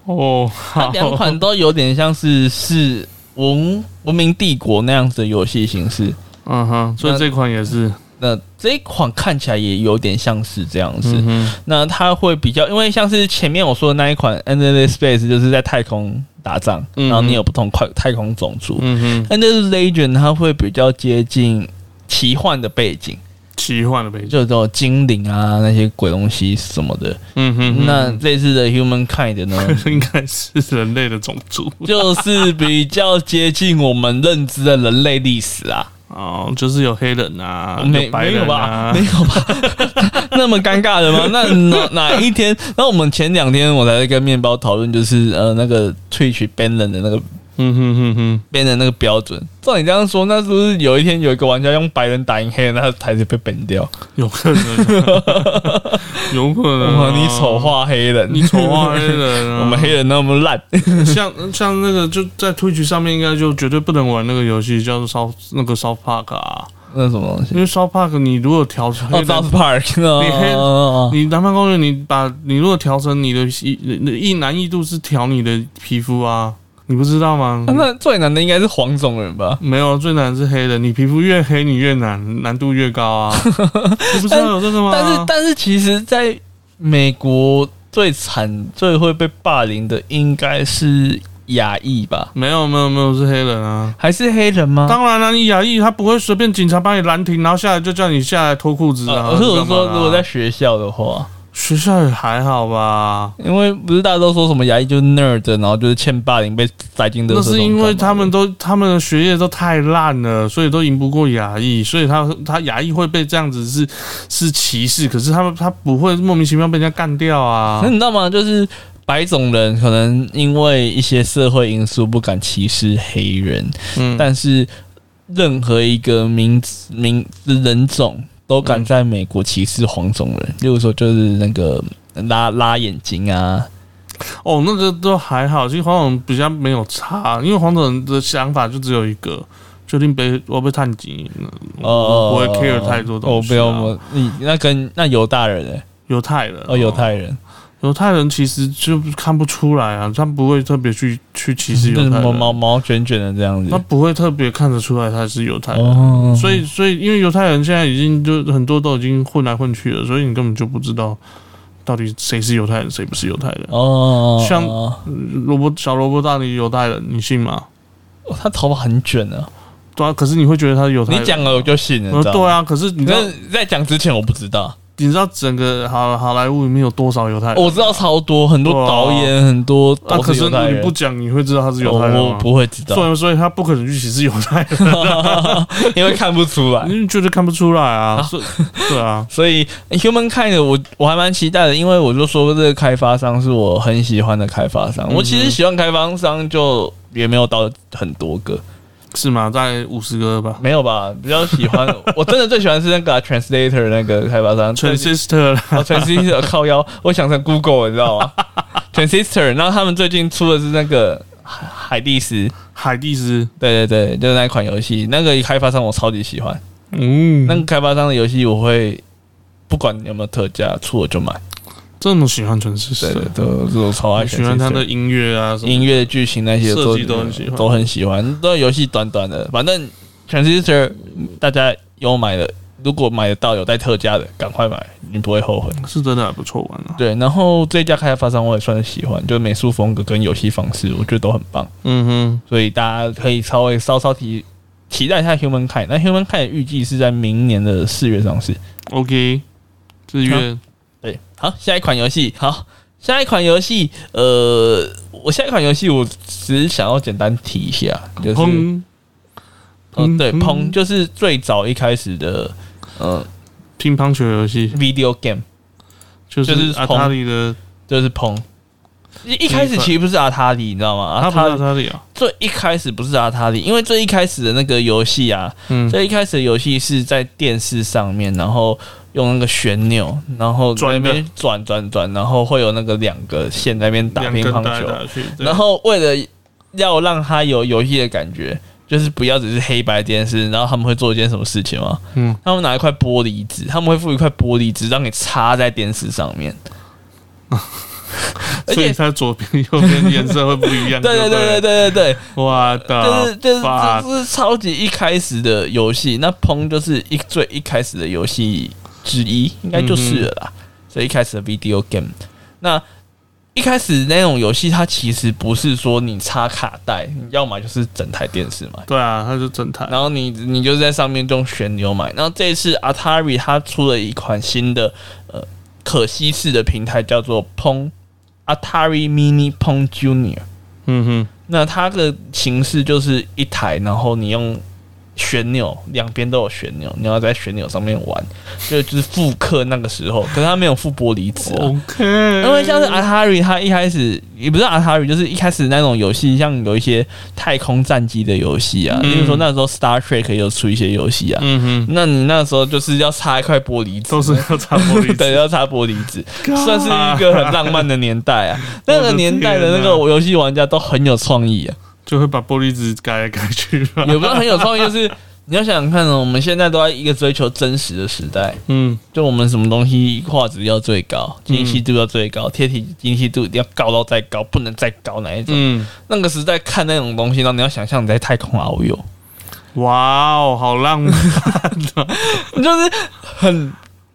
哦，它两款都有点像是是。文文明帝国那样子的游戏形式，嗯哼，所以这款也是。那这一款看起来也有点像是这样子。嗯那它会比较，因为像是前面我说的那一款《Endless Space》，就是在太空打仗，然后你有不同快太空种族。嗯哼，《Endless Legend》它会比较接近奇幻的背景。奇幻的背景，就是这种精灵啊，那些鬼东西什么的。嗯哼，那类似的 Human Kind 呢，应该是人类的种族，就是比较接近我们认知的人类历史啊。哦，就是有黑人啊，没没有吧？没有吧？那么尴尬的吗？那哪哪一天？那我们前两天我才在跟面包讨论，就是呃那个 Twitch ban 人的那个。嗯哼哼哼，变成那个标准。照你这样说，那是不是有一天有一个玩家用白人打赢黑人，他的台子被崩掉？有可能，有可能。你丑化黑人，你丑化黑人，我们黑人那么烂。像像那个就在 Twitch 上面，应该就绝对不能玩那个游戏，叫做烧那个烧 Park 啊。那什么东西？因为烧 Park，你如果调成哦，South Park，你黑，你南方公园，你把你如果调成你的易易难易度是调你的皮肤啊。你不知道吗？那最难的应该是黄种人吧？没有，最难是黑的。你皮肤越黑，你越难，难度越高啊！你不知道有这个吗？但是，但是，其实在美国最惨、最会被霸凌的应该是亚裔吧？没有，没有，没有，是黑人啊！还是黑人吗？当然了，你亚裔他不会随便警察把你拦停，然后下来就叫你下来脱裤子啊！可是我说，如果在学校的话。学校也还好吧，因为不是大家都说什么牙医就是 nerd，然后就是欠霸凌被塞进的。那是因为他们都他们的学业都太烂了，所以都赢不过牙医，所以他他牙医会被这样子是是歧视，可是他们他不会莫名其妙被人家干掉啊。那你知道吗？就是白种人可能因为一些社会因素不敢歧视黑人，嗯，但是任何一个民民人种。都敢在美国歧视黄种人，例如说就是那个拉拉眼睛啊，哦，那个都还好，其实黄种人比较没有差，因为黄种人的想法就只有一个，决定被我被探及，哦，不会 care 太多东西。哦，不要我你那跟那犹大人诶，犹太人哦，犹太人。犹太人其实就看不出来啊，他不会特别去去歧视犹太人，毛毛毛卷卷的这样子，他不会特别看得出来他是犹太人，所以所以因为犹太人现在已经就很多都已经混来混去了，所以你根本就不知道到底谁是犹太人，谁不是犹太人哦。像萝卜小萝卜大的犹太人，你信吗？他头发很卷啊，对啊，可是你会觉得他是犹太人，你讲了我就信了，对啊，可是你在在讲之前我不知道。你知道整个好好莱坞里面有多少犹太人？我知道超多，很多导演，很多。那可是你不讲，你会知道他是犹太人我不会知道。所以，所以他不可能去歧视犹太人，因为看不出来。你觉得看不出来啊？对啊。所以，Human Kind 我我还蛮期待的，因为我就说这个开发商是我很喜欢的开发商。我其实喜欢开发商，就也没有到很多个。是吗？在五十个吧？没有吧？比较喜欢，我真的最喜欢是那个 Translator 那个开发商，Transistor，Transistor 靠腰，我想成 Google，你知道吗？Transistor，然后他们最近出的是那个海海蒂斯，海蒂斯，对对对，就是那款游戏，那个开发商我超级喜欢。嗯，那个开发商的游戏我会不管有没有特价，出我就买。这么喜欢全是谁？都这种超爱喜欢他的音乐啊，音乐剧情那些设计都很喜欢，都很喜欢。都游戏短短的，反正全是谁大家有买的，如果买得到有带特价的，赶快买，你不会后悔。是真的还不错玩啊。对，然后这家开发商我也算是喜欢，就是美术风格跟游戏方式，我觉得都很棒。嗯哼，所以大家可以稍微稍稍提期待一下 Human Kind。那 Human Kind 预计是在明年的四月上市。OK，四月。对，好，下一款游戏，好，下一款游戏，呃，我下一款游戏，我只是想要简单提一下，就是，嗯，对，砰，就是最早一开始的，呃，乒乓球游戏，video game，就是阿塔里的，就是砰，一一开始其实不是阿塔里，你知道吗？阿塔阿塔里啊，最一开始不是阿塔里，因为最一开始的那个游戏啊，嗯，最一开始的游戏是在电视上面，然后。用那个旋钮，然后在那边转转转，然后会有那个两个线在那边打乒乓球。然后为了要让他有游戏的感觉，就是不要只是黑白电视。然后他们会做一件什么事情吗？嗯，他们拿一块玻璃纸，他们会附一块玻璃纸让你插在电视上面。所以它左边右边颜色会不一样。对对对对对对对，哇的，就是就是这是超级一开始的游戏。那砰就是一最一开始的游戏。之一应该就是了啦，所以一开始的 video game，那一开始那种游戏，它其实不是说你插卡带，你要么就是整台电视嘛。对啊，它就整台，然后你你就在上面用旋钮买。然后这一次 Atari 它出了一款新的呃可惜式的平台，叫做 Pong Atari Mini Pong Junior。嗯哼，那它的形式就是一台，然后你用。旋钮两边都有旋钮，你要在旋钮上面玩，就就是复刻那个时候，可是它没有附玻璃纸。OK，因为像是 Atari，它一开始也不是 Atari，就是一开始那种游戏，像有一些太空战机的游戏啊，比如说那时候 Star Trek 有出一些游戏啊，嗯哼，那你那时候就是要插一块玻璃纸，都是要插玻璃纸，对，要插玻璃纸，算是一个很浪漫的年代啊。那个年代的那个游戏玩家都很有创意啊。就会把玻璃纸改来改去，也不是很有创意？就是 你要想想看哦，我们现在都在一个追求真实的时代，嗯，就我们什么东西画质要最高，精细度要最高，贴体精细度一定要高到再高，不能再高哪一种？嗯，那个时代看那种东西，然后你要想象你在太空遨游，哇哦，好浪漫，就是很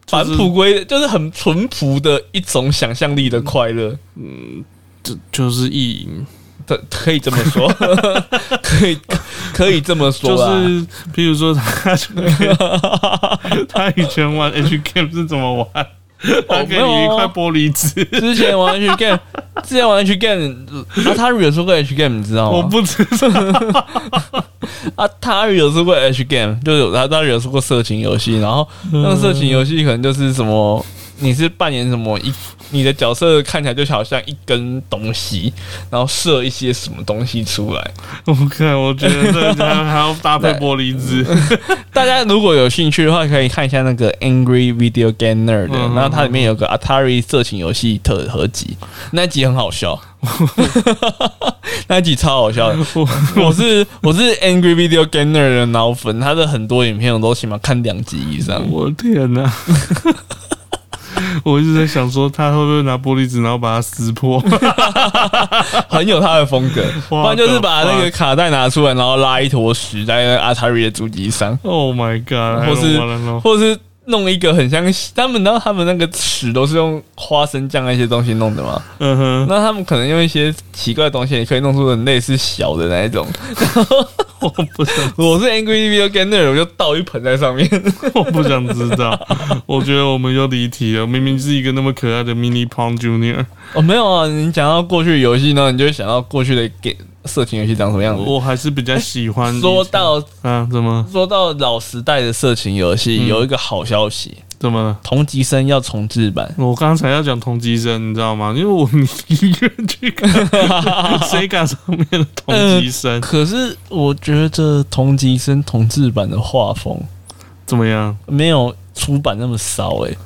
返璞归，就是很淳朴的一种想象力的快乐，嗯，这就是意淫。可以这么说，可以可以这么说，就是，比如说他，他以前 玩 H game 是怎么玩？他给你一块玻璃纸。之前玩 H game，之前玩 H game，啊，他有说过 H game，你知道吗？我不知道。啊，他有说过 H game，就是他他有说过色情游戏，然后那个色情游戏可能就是什么，你是扮演什么一。你的角色看起来就好像一根东西，然后射一些什么东西出来。我看我觉得这还还要搭配玻璃纸。大家如果有兴趣的话，可以看一下那个 Angry Video Gamer 的，然后它里面有个 Atari 色情游戏特合集，那集很好笑，那集超好笑的。我是我是 Angry Video Gamer 的脑粉，他的很多影片我都起码看两集以上。我天哪！我一直在想说，他会不会拿玻璃纸，然后把它撕破，很有他的风格。不然就是把那个卡带拿出来，然后拉一坨屎在阿塔瑞的主机上。Oh my god！或是或是。弄一个很像他们，然后他们那个屎都是用花生酱那些东西弄的嘛。嗯哼，那他们可能用一些奇怪的东西，也可以弄出很类似小的那一种。我不想，我是 Angry Video Gamer，我就倒一盆在上面。我不想知道。我觉得我们又离题了。明明是一个那么可爱的 Mini Pong Junior。哦，没有啊，你讲到过去游戏呢，你就会想到过去的 game。色情游戏长什么样子？我还是比较喜欢。说到啊，怎么？说到老时代的色情游戏，有一个好消息，怎么？同级生要重置版。我刚才要讲同级生，你知道吗？因为我一个人去看 Sega 上面的同级生。可是我觉得同级生同质版的画风怎么样？没有出版那么骚哎，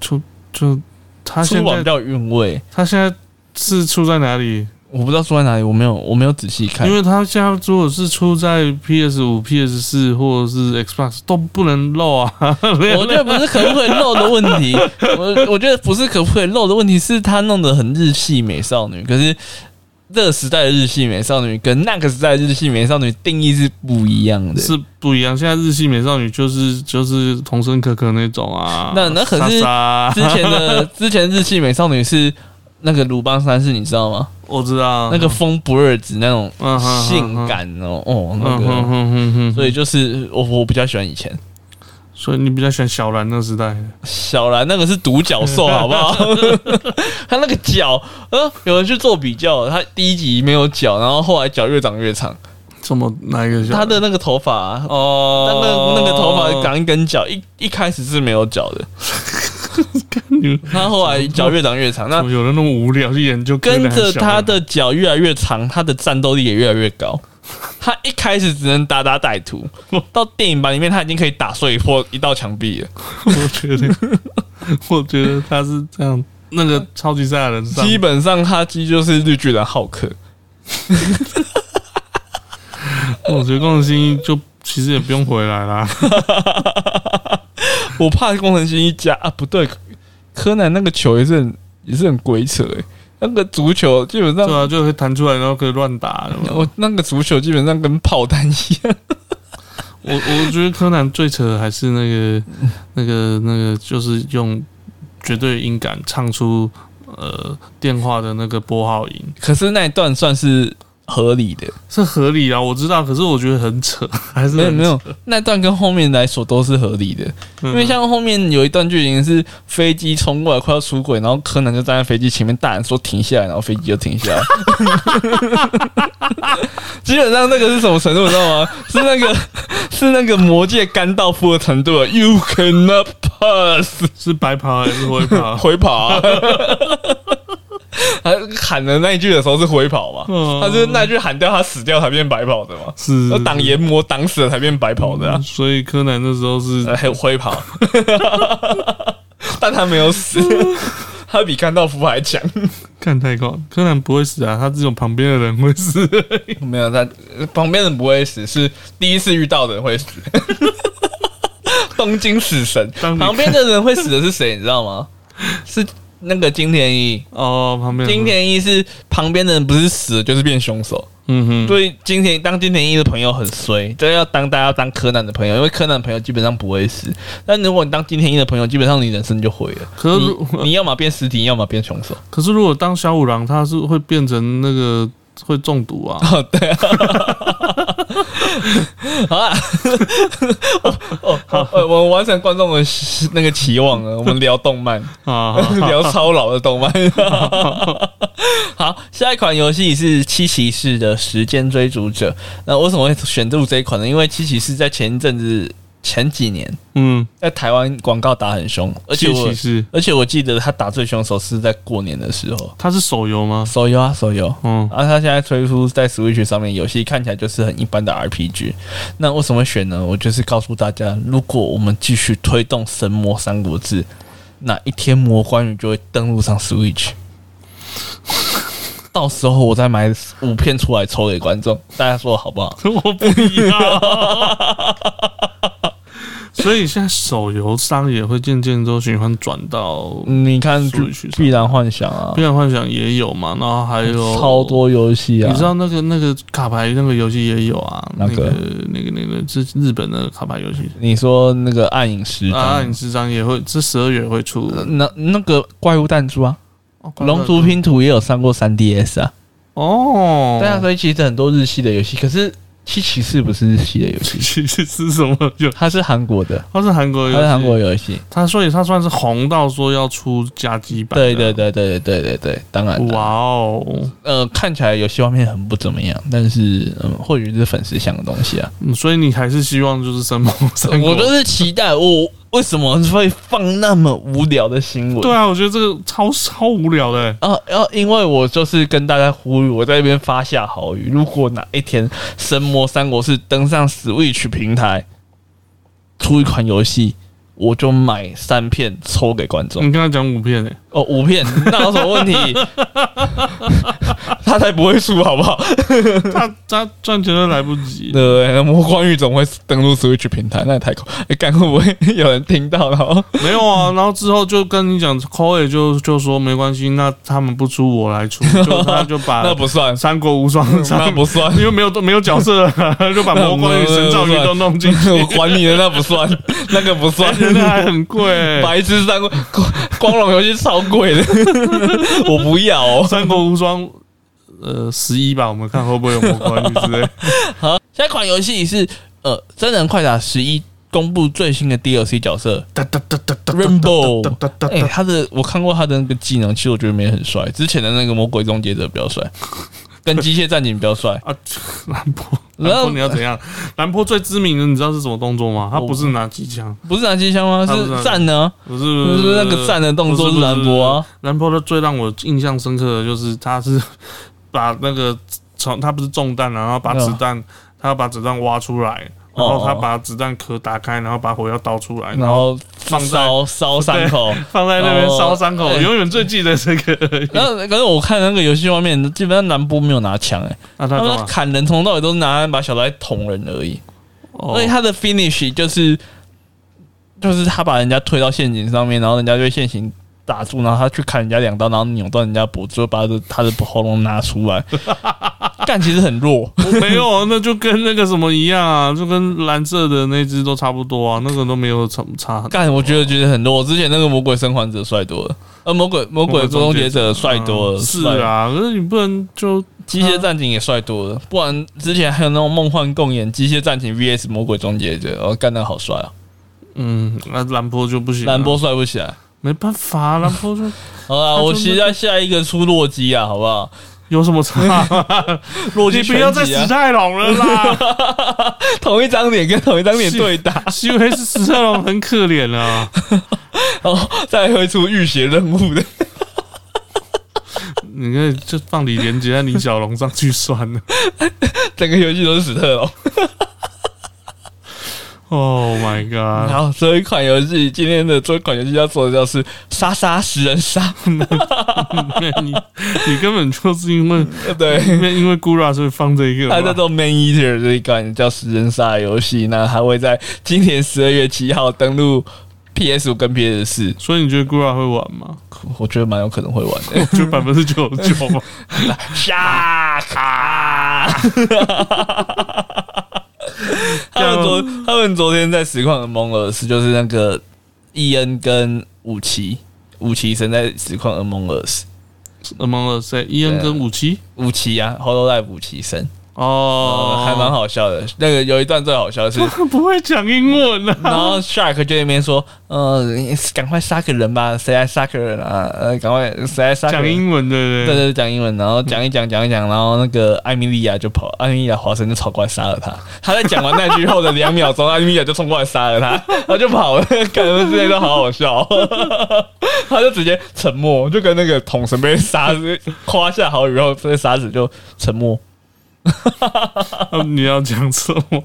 出就他出版比较韵味。他现在是出在哪里？我不知道出在哪里，我没有我没有仔细看，因为他现在如果是出在 PS 五、PS 四或者是 Xbox 都不能漏啊。我觉得不是可不可以漏的问题，我我觉得不是可不可以漏的问题，是它弄得很日系美少女，可是。这个时代的日系美少女跟那个时代日系美少女定义是不一样的，是不一样。现在日系美少女就是就是童声可可那种啊，那那可是之前的 之前日系美少女是那个鲁邦三世，你知道吗？我知道，那个风不二子那种性感哦哦那个，所以就是我我比较喜欢以前。所以你比较喜欢小兰那时代？小兰那个是独角兽，好不好？他那个脚，呃，有人去做比较，他第一集没有脚，然后后来脚越长越长。什么哪一个？他的那个头发哦，那个那个头发长一根脚，一一开始是没有脚的。他后来脚越长越长，那有人那么无聊去研究？跟着他的脚越来越长，他的战斗力也越来越高。他一开始只能打打歹徒，到电影版里面他已经可以打碎破一道墙壁了。我觉得，我觉得他是这样。那个超级赛亚人，基本上他其实就是绿巨人浩克。我觉得工程星就其实也不用回来啦。我怕工程新一加啊，不对，柯南那个球也是很也是很鬼扯哎。那个足球基本上对啊，就会弹出来，然后可以乱打。我那个足球基本上跟炮弹一样。我我觉得柯南最扯的还是那个那个那个，就是用绝对音感唱出呃电话的那个拨号音。可是那一段算是。合理的，是合理啊，我知道，可是我觉得很扯，还是没有没有那段跟后面来说都是合理的，因为像后面有一段剧情是飞机冲过来快要出轨，然后柯南就站在飞机前面大喊说停下来，然后飞机就停下来。基本上那个是什么程度，你知道吗？是那个 是那个魔界干道夫的程度，You cannot pass，是白跑还是回跑？回跑。他喊的那一句的时候是回跑嘛？他是那句喊掉他死掉才变白跑的嘛？是挡炎魔挡死了才变白跑的啊！所以柯南那时候是还有回跑，但他没有死，他比甘道夫还强。看太高，柯南不会死啊，他只有旁边的人会死。没有，他旁边人不会死，是第一次遇到的人会死。东京死神旁边的人会死的是谁？你知道吗？是。那个金田一哦，旁边金田一是旁边的人不是死就是变凶手，嗯哼，所以金田当金田一的朋友很衰，这要当大家当柯南的朋友，因为柯南朋友基本上不会死，但如果你当金田一的朋友，基本上你人生就毁了。可是你要么变尸体，要么变凶手。可是如果当小五郎，他是会变成那个。会中毒啊！对啊，好啊，哦 好，我们完成观众的那个期望了。我们聊动漫 啊，聊超老的动漫。好，下一款游戏是七骑士的时间追逐者。那为什么会选入这一款呢？因为七骑士在前一阵子。前几年，嗯，在台湾广告打很凶，而且我，而且我记得他打最凶的时候是在过年的时候。他是手游吗？手游啊，手游。嗯，然后他现在推出在 Switch 上面游戏，看起来就是很一般的 RPG。那为什么选呢？我就是告诉大家，如果我们继续推动《神魔三国志》，哪一天魔关羽就会登陆上 Switch。到时候我再买五片出来抽给观众，大家说好不好？我不要。所以现在手游商也会渐渐都喜欢转到，你看《必然幻想》啊，《必然幻想》也有嘛，然后还有超多游戏啊。你知道那个那个卡牌那个游戏也有啊？那个那个那个是日本的卡牌游戏。你说那个《暗影十章》，《暗影十章》也会这十二月会出。那那个怪物弹珠啊，龙族拼图也有上过三 DS 啊。哦，对啊，所以其实很多日系的游戏，可是。七骑士不是日系的游戏，七骑士是什么就？它是韩国的，它是韩国游戏，它是韩国游戏。它所以它算是红到说要出加基版。对对对对对对对对，当然。哇哦，呃，看起来游戏画面很不怎么样，但是嗯，或许是粉丝想的东西啊。嗯，所以你还是希望就是生魔三？我就是期待我为什么会放那么无聊的新闻？对啊，我觉得这个超超无聊的。啊，然后因为我就是跟大家呼吁，我在那边发下好语：如果哪一天《神魔三国志》登上 Switch 平台，出一款游戏，我就买三片抽给观众。你跟他讲五片诶，哦，五片，那有什么问题？他才不会输，好不好？他他赚钱都来不及。对，那魔光玉总会登录 Switch 平台，那也太酷。哎，干会不会有人听到？然后没有啊，然后之后就跟你讲 c o y 就就说没关系，那他们不出我来出，就他就把 那不算三国无双，那不算，因为没有没有角色，就把魔光玉、神造鱼都弄进去，还你的那不算，那个不算，那还很贵。白痴三国 光荣游戏超贵的，我不要三国无双。呃，十一吧，我们看会不会有魔关之类。好，下一款游戏是呃，真人快打十一公布最新的 DLC 角色，Rainbow。哎，他的我看过他的那个技能，其实我觉得没很帅。之前的那个魔鬼终结者比较帅，跟机械战警比较帅啊。蓝波，蓝波你要怎样？兰博最知名的你知道是什么动作吗？他不是拿机枪，不是拿机枪吗？是站呢？不是，不是那个站的动作是兰博啊。兰波的最让我印象深刻的就是他是。把那个从他不是中弹然后把子弹，他要把子弹挖出来，然后他把子弹壳打开，然后把火药倒出来，然后放烧烧伤口，放在那边烧伤口，永远最记得这个。然后可是我看那个游戏画面，基本上南波没有拿枪哎，他们砍人从头到尾都是拿把小刀捅人而已，所以他的 finish 就是就是他把人家推到陷阱上面，然后人家就陷阱。打住，然后他去砍人家两刀，然后扭断人家脖子，把他的他的喉咙拿出来。干其实很弱，没有，那就跟那个什么一样啊，就跟蓝色的那只都差不多啊，那个都没有差差。干，我觉得觉得很弱。之前那个魔鬼生还者帅多了，呃，魔鬼魔鬼终结者帅多了。是啊，可是你不能就机械战警也帅多了，不然之前还有那种梦幻共演机械战警 VS 魔鬼终结者，哦，干的好帅啊。嗯，那兰波就不行，兰波帅不起来。没办法兰博就。好了，我期待下一个出洛基啊，好不好？有什么差？逻辑你不要再史泰龙了啦！同一张脸跟同一张脸对打，因为是史泰龙很可怜啊。然 后再会出浴血任务的，你可以就放李连杰、李小龙上去算了。整个游戏都是史泰龙。Oh my god！然后这一款游戏，今天的这一款游戏要做的就是杀杀食人杀。你你根本就是因为 对，因为因为 Gura 所以放这一个。它叫做 Man Eater 这一款叫食人杀游戏，那它会在今年十二月七号登陆 PS 五跟 PS 四。所以你觉得 Gura 会玩吗？我觉得蛮有可能会玩的，就百分之九十九嘛。下卡。他们昨 他们昨天在实况的蒙尔斯，就是那个伊恩跟武奇武奇神在实况的蒙尔斯，Among Us，伊恩跟武七武奇啊，Hollow Live 武奇神。哦，还蛮好笑的。那个有一段最好笑的是 不会讲英文啊，然后 Shark 就那边说：“呃，赶快杀个人吧，谁来杀个人啊？呃，赶快谁来杀？”讲英文对对对，讲英文，然后讲一讲讲一讲，然后那个艾米莉亚就跑，艾米莉亚华生就跑过来杀了他。他在讲完那句后的两秒钟，艾米莉亚就冲过来杀了他，然后就跑了。感觉这些都好好笑，他就直接沉默，就跟那个桶神被杀夸下好雨后被杀死就沉默。你要讲什么？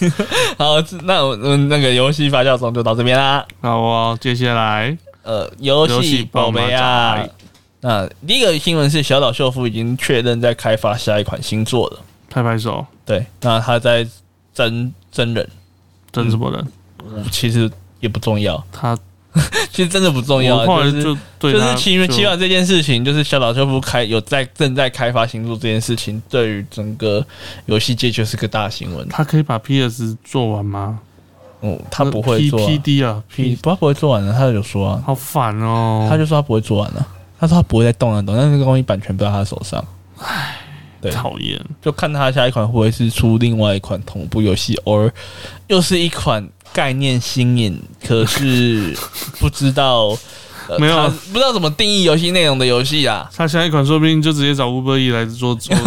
好，那我们那个游戏发酵中就到这边啦。好啊，接下来呃，游戏宝贝啊。那第一个新闻是小岛秀夫已经确认在开发下一款新作了。拍拍手。对，那他在真真人，真什么人？其实也不重要。他。其实真的不重要，就是就是起起码这件事情，就是小岛秀夫开有在正在开发新作这件事情，对于整个游戏界就是个大新闻。他可以把 PS 做完吗？哦，他不会做 PD 啊，P 不不会做完的，他有说啊，好烦哦，他就说他不会做完了，他说他不会再动了动，但那个东西版权不在他手上，唉，对，讨厌，就看他下一款会不会是出另外一款同步游戏，而又是一款。概念新颖，可是不知道 没有不知道怎么定义游戏内容的游戏啊！他下一款说不定就直接找吴伯义来做做。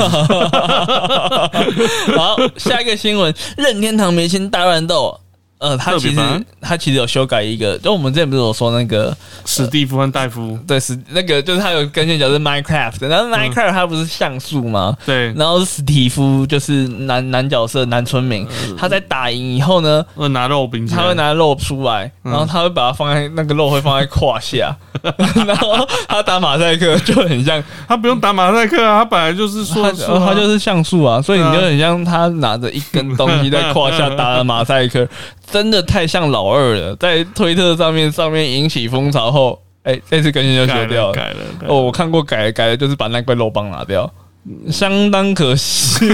好，下一个新闻：任天堂明星大乱斗呃，他其实他其实有修改一个，就我们之前不是有说那个史蒂夫和戴夫，对，史那个就是他有更新角是 Minecraft，然后 Minecraft 他不是像素吗？对，然后史蒂夫就是男男角色男村民，他在打赢以后呢，会拿肉饼，他会拿肉出来，然后他会把它放在那个肉会放在胯下，然后他打马赛克就很像，他不用打马赛克啊，他本来就是说他就是像素啊，所以你就很像他拿着一根东西在胯下打了马赛克。真的太像老二了，在推特上面上面引起风潮后，哎，这次更新就修掉了。改了哦，我看过改改的，就是把那块肉棒拿掉，相当可惜。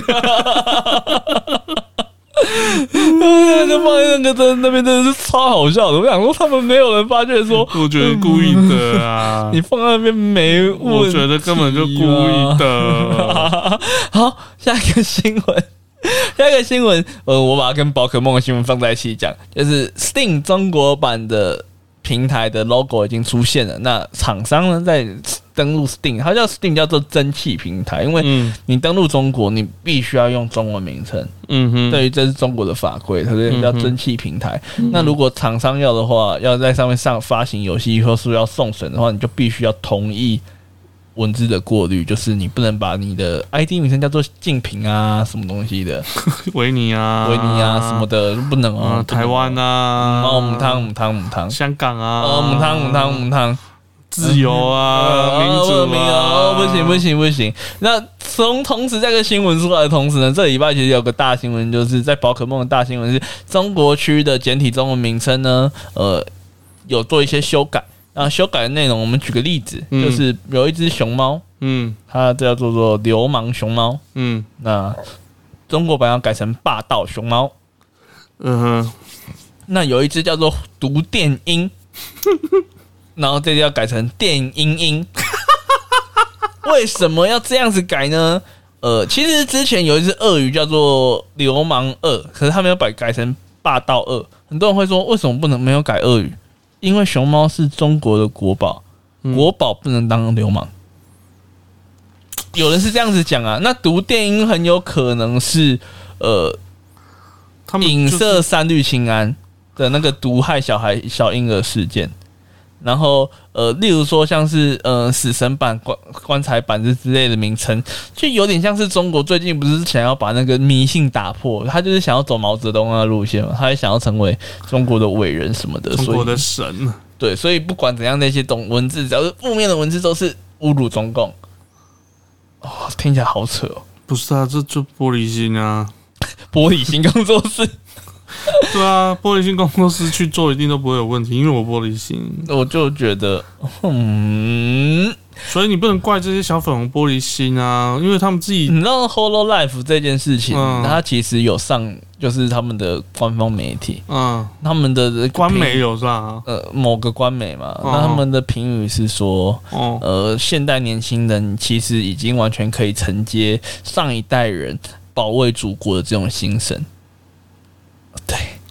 就放在那个真那边真的是超好笑的。我想说，他们没有人发现说，我觉得故意的啊。你放在那边没？我觉得根本就故意的。好，下一个新闻。下一个新闻，呃，我把它跟宝可梦的新闻放在一起讲，就是 Steam 中国版的平台的 logo 已经出现了。那厂商呢，在登录 Steam，它叫 Steam 叫做蒸汽平台，因为你登录中国，你必须要用中文名称。嗯哼，对于这是中国的法规，它是叫蒸汽平台。那如果厂商要的话，要在上面上发行游戏，或是要送审的话，你就必须要同意。文字的过滤就是你不能把你的 ID 名称叫做竞品啊，什么东西的，维尼啊，维尼啊什么的不能啊，台湾啊，哦母汤母汤母汤，香港啊，哦母汤母汤母汤，自由啊，民主啊，不行不行不行。那从同时这个新闻出来的同时呢，这礼拜其实有个大新闻，就是在宝可梦的大新闻是中国区的简体中文名称呢，呃，有做一些修改。啊，修改的内容，我们举个例子，就是有一只熊猫，嗯，它叫做做流氓熊猫，嗯，那中国版要改成霸道熊猫，嗯哼，那有一只叫做毒电鹰，然后这要改成电音鹰，为什么要这样子改呢？呃，其实之前有一只鳄鱼叫做流氓鳄，可是他没有改改成霸道鳄，很多人会说，为什么不能没有改鳄鱼？因为熊猫是中国的国宝，国宝不能当流氓。有人是这样子讲啊，那毒电音很有可能是呃，他们影射三氯氰胺的那个毒害小孩小婴儿事件。然后呃，例如说像是呃死神版、棺棺材板子之类的名称，就有点像是中国最近不是想要把那个迷信打破，他就是想要走毛泽东的路线嘛，他也想要成为中国的伟人什么的，中国的神。对，所以不管怎样，那些东文字只要是负面的文字，都是侮辱中共。哦，听起来好扯哦。不是啊，这就玻璃心啊，玻璃心工作室。对啊，玻璃心工作室去做一定都不会有问题，因为我玻璃心，我就觉得，嗯，所以你不能怪这些小粉红玻璃心啊，因为他们自己，你知道 Holo Life 这件事情，它其实有上，就是他们的官方媒体，嗯，他们的官媒有上，呃，某个官媒嘛，那他们的评语是说，呃，现代年轻人其实已经完全可以承接上一代人保卫祖国的这种精神。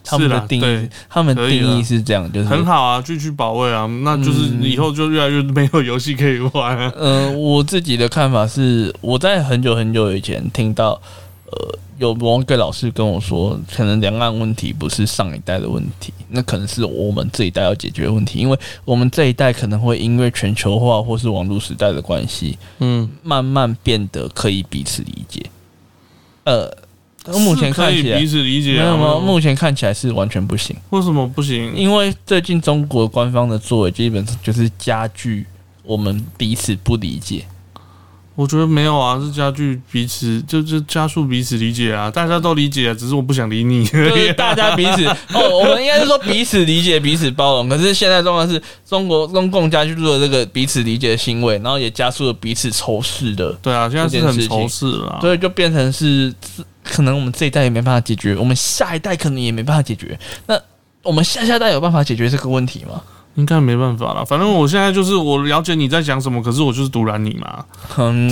对，他们的定义，他们定义是这样，就是很好啊，继续保卫啊，那就是以后就越来越没有游戏可以玩。嗯，我自己的看法是，我在很久很久以前听到，呃，有某一个老师跟我说，可能两岸问题不是上一代的问题，那可能是我们这一代要解决问题，因为我们这一代可能会因为全球化或是网络时代的关系，嗯，慢慢变得可以彼此理解，呃。目前看起来彼此理解没有吗？目前看起来是完全不行。为什么不行？因为最近中国官方的作为基本上就是加剧我们彼此不理解。我觉得没有啊，是加剧彼此，就是加速彼此理解啊。大家都理解，只是我不想理你。就是大家彼此 哦，我们应该是说彼此理解、彼此包容。可是现在状况是中国中共加剧了这个彼此理解的行为，然后也加速了彼此仇视的。对啊，现在是很仇视了，所以就变成是。可能我们这一代也没办法解决，我们下一代可能也没办法解决。那我们下下代有办法解决这个问题吗？应该没办法了。反正我现在就是我了解你在讲什么，可是我就是堵拦你嘛。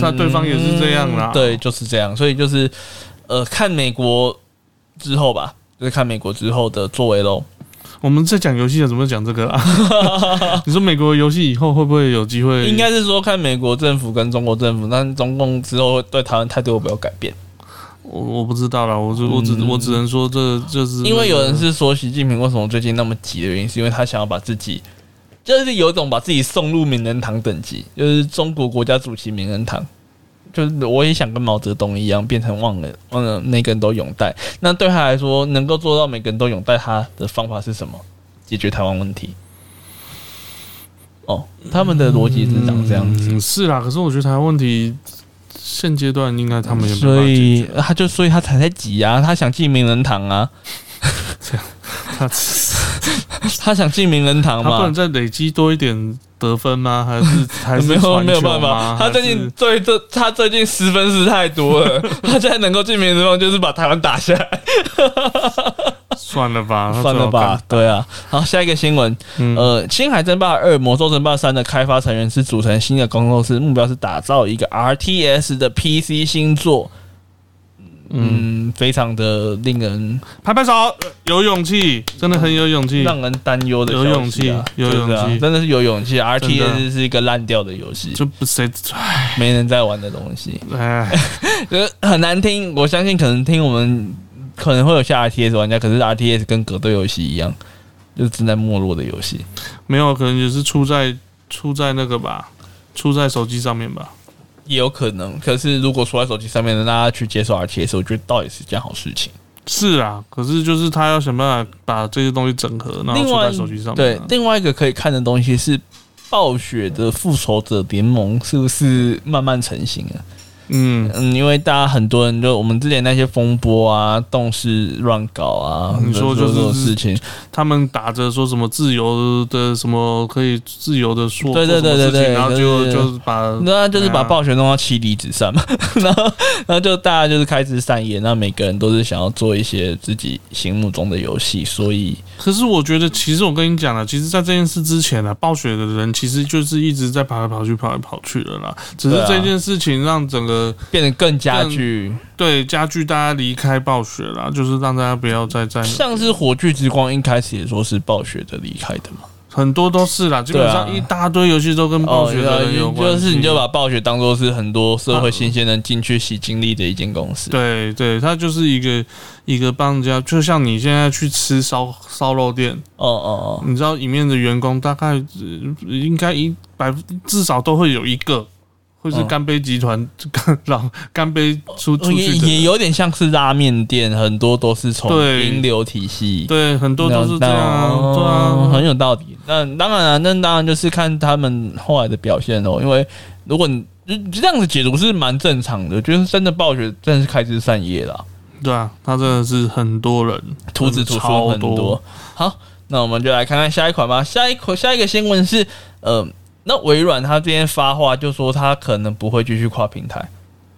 那对方也是这样啦。对，就是这样。所以就是呃，看美国之后吧，就是看美国之后的作为喽。我们在讲游戏的，怎么讲这个啊？你说美国游戏以后会不会有机会？应该是说看美国政府跟中国政府，但中共之后对台湾态度会不会有改变？我我不知道了，我只我只我只能说这就是因为有人是说习近平为什么最近那么急的原因，是因为他想要把自己就是有一种把自己送入名人堂等级，就是中国国家主席名人堂，就是我也想跟毛泽东一样变成忘了忘了每个人都拥戴。那对他来说，能够做到每个人都拥戴他的方法是什么？解决台湾问题。哦，他们的逻辑是长这样子，是啦。可是我觉得台湾问题。现阶段应该他们也所以他就所以他才在挤啊，他想进名人堂啊，这样他 他想进名人堂嘛，他不能再累积多一点得分吗？还是 还是没有没有办法？他最近最这他最近失分是太多了，他现在能够进名人堂就是把台湾打下来。算了吧，算了吧，对啊。好，下一个新闻，呃，《星海争霸二：魔兽争霸三》的开发成员是组成新的工作室，目标是打造一个 RTS 的 PC 星座。嗯，非常的令人拍拍手，有勇气，真的很有勇气，让人担忧的有勇气，有勇气，真的是有勇气。RTS 是一个烂掉的游戏，就不谁没人在玩的东西，就 很难听。我相信可能听我们。可能会有下 RTS 玩家，可是 RTS 跟格斗游戏一样，就是正在没落的游戏。没有，可能也是出在出在那个吧，出在手机上面吧，也有可能。可是如果出在手机上面，让大家去接受 RTS，我觉得倒也是件好事情。是啊，可是就是他要想办法把这些东西整合，然后出在手机上面。对，另外一个可以看的东西是暴雪的复仇者联盟，是不是慢慢成型了？嗯。嗯，因为大家很多人就我们之前那些风波啊、动势乱搞啊，你说就这种事情，他们打着说什么自由的什么可以自由的说，对对对对对，然后就就是把那就是把暴雪弄到妻离子散嘛，然后然后就大家就是开始散叶，那每个人都是想要做一些自己心目中的游戏，所以可是我觉得其实我跟你讲了，其实，在这件事之前呢，暴雪的人其实就是一直在跑来跑去、跑来跑去的啦，只是这件事情让整个。呃，变得更加剧，对，加剧大家离开暴雪啦，就是让大家不要再在。像是火炬之光一开始也说是暴雪的离开的嘛，很多都是啦，基本上一大堆游戏都跟暴雪的有关就是你就把暴雪当做是很多社会新鲜人进去洗精力的一间公司。对对，它就是一个一个帮人家，就像你现在去吃烧烧肉店，哦哦哦，你知道里面的员工大概应该一百至少都会有一个。或是干杯集团 干老干杯出出去也有点像是拉面店，很多都是从引流体系，对，很多都是这样，对啊，很有道理。那当然了，那当然就是看他们后来的表现哦。因为如果你这样子解读是蛮正常的，就是真的暴雪真的是开枝散叶了。对啊，他真的是很多人徒子徒孙很多。好，那我们就来看看下一款吧。下一款下一个新闻是呃。那微软他这边发话就说他可能不会继续跨平台，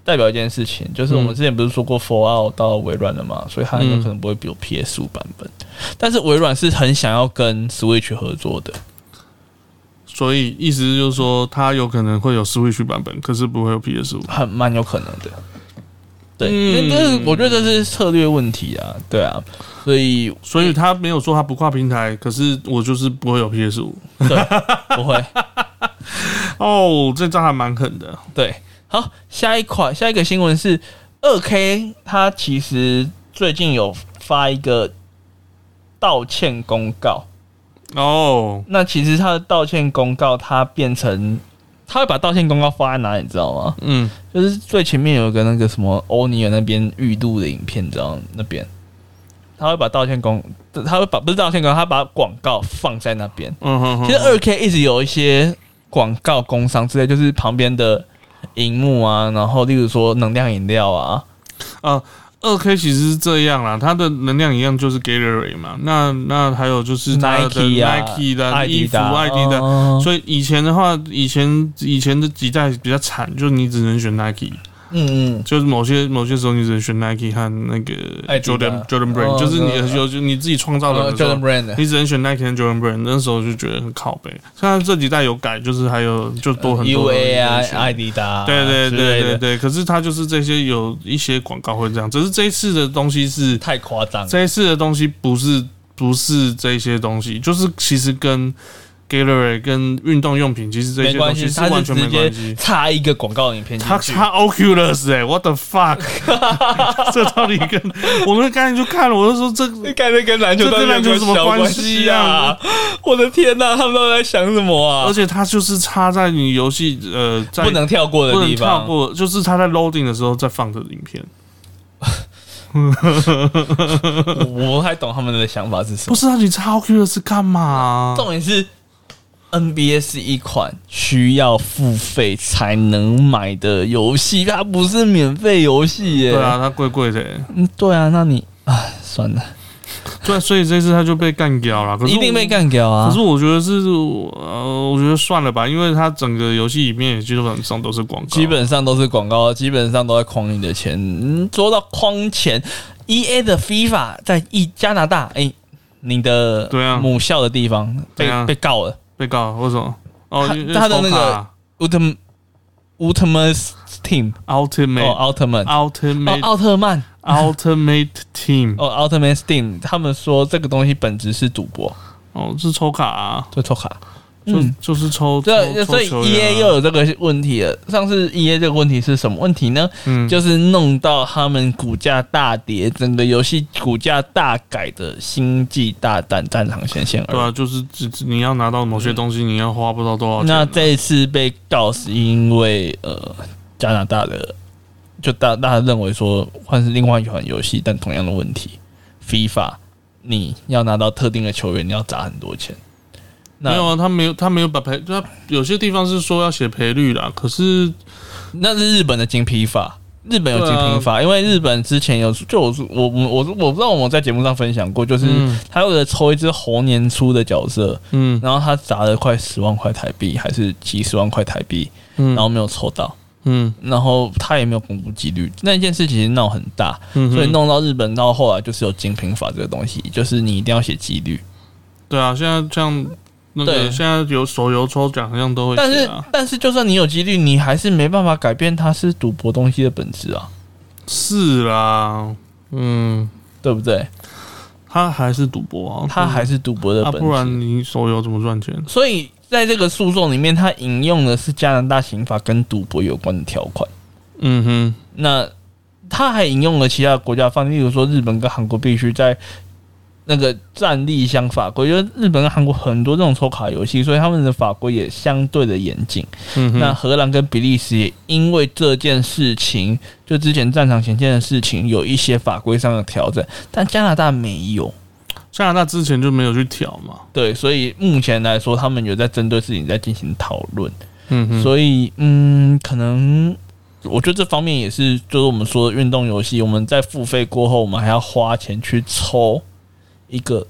代表一件事情，就是我们之前不是说过 f o r Out 到微软了嘛，所以它有可能不会有 PS 五版本，但是微软是很想要跟 Switch 合作的，所以意思就是说它有可能会有 Switch 版本，可是不会有 PS 五，很蛮有可能的。对，但是我觉得这是策略问题啊，对啊，所以所以他没有说他不跨平台，可是我就是不会有 PS 五，对，不会。哦，这招还蛮狠的。对，好，下一款，下一个新闻是二 K，它其实最近有发一个道歉公告。哦，那其实它的道歉公告，它变成，他会把道歉公告放在哪里，你知道吗？嗯，就是最前面有一个那个什么欧尼尔那边预录的影片，你知道那边，他会把道歉公，他会把不是道歉公告，他把广告放在那边。嗯哼，其实二 K 一直有一些。广告工商之类，就是旁边的荧幕啊，然后例如说能量饮料啊，啊，二 K 其实是这样啦，它的能量一样就是 Gatorade 嘛，那那还有就是 Nike 啊，Nike 的衣服、艾迪的，所以以前的话，以前以前的几代比较惨，就你只能选 Nike。嗯嗯，就是某些某些时候，你只能选 Nike 和那个 Jordan Jordan Brand，就是你有就你自己创造的 Jordan Brand，你只能选 Nike 和 Jordan Brand。那时候就觉得很靠背。现在这几代有改，就是还有就多很多 UA 啊，艾迪达，对对对对对。可是它就是这些有一些广告会这样，只是这一次的东西是太夸张。这一次的东西不是不是这些东西，就是其实跟 gallery 跟运动用品，其实这些东西是完全没关系。插一个广告影片，他插 Oculus 哎，What the fuck？这到底跟我们刚才就看了，我就说这感觉跟篮球跟篮球什么关系啊？我的天哪，他们都在想什么啊？而且它就是插在你游戏呃不能跳过的地方，跳过就是它在 loading 的时候在放的影片。我不太懂他们的想法是什么。不是啊，你插 Oculus 干嘛？重点是。NBA 是一款需要付费才能买的游戏，它不是免费游戏耶。对啊，它贵贵的。嗯，对啊，那你唉，算了。对，所以这次他就被干掉了。一定被干掉啊！可是我觉得是，呃，我觉得算了吧，因为它整个游戏里面基本上都是广告，基本上都是广告，基本上都在框你的钱。嗯，说到框钱，EA 的 FIFA 在一加拿大，哎，你的对啊母校的地方被被告了。被告为什么？哦，他的那个 Ultimate Ultimate Team，Ultimate 奥特曼，奥特曼，奥特曼，Ultimate Team，哦，Ultimate Team，他们说这个东西本质是赌博，哦，是抽卡，啊，对抽卡。嗯，就是抽对，所以 E A 又有这个问题了。上次 E A 这个问题是什么问题呢？嗯，就是弄到他们股价大跌，整个游戏股价大改的星际大战战场前线。对啊，就是你要拿到某些东西，你要花不到多少钱。那这一次被告是因为呃加拿大的，就大大家认为说换是另外一款游戏，但同样的问题，FIFA 你要拿到特定的球员，你要砸很多钱。没有啊，他没有，他没有把赔，他有些地方是说要写赔率啦，可是那是日本的精批法，日本有精批法，因为日本之前有，就我我我我我不知道我们在节目上分享过，就是他为了抽一只猴年出的角色，嗯，然后他砸了快十万块台币，还是几十万块台币，嗯，然后没有抽到，嗯，然后他也没有公布几率，那件事情闹很大，所以弄到日本到后来就是有精品法这个东西，就是你一定要写几率，对啊，现在这样。对，现在有手游抽奖，好像都会。但是，但是，就算你有几率，你还是没办法改变它是赌博东西的本质啊。是啦，嗯，对不对？它还是赌博啊，它还是赌博的本质。不然你手游怎么赚钱？所以，在这个诉讼里面，它引用的是加拿大刑法跟赌博有关的条款。嗯哼，那他还引用了其他国家法，例如说日本跟韩国必须在。那个战力相法规，因为日本跟韩国很多这种抽卡游戏，所以他们的法规也相对的严谨。嗯，那荷兰跟比利时也因为这件事情，就之前战场前线的事情，有一些法规上的调整，但加拿大没有。加拿大之前就没有去调嘛？对，所以目前来说，他们有在针对事情在进行讨论。嗯，所以嗯，可能我觉得这方面也是，就是我们说的运动游戏，我们在付费过后，我们还要花钱去抽。一个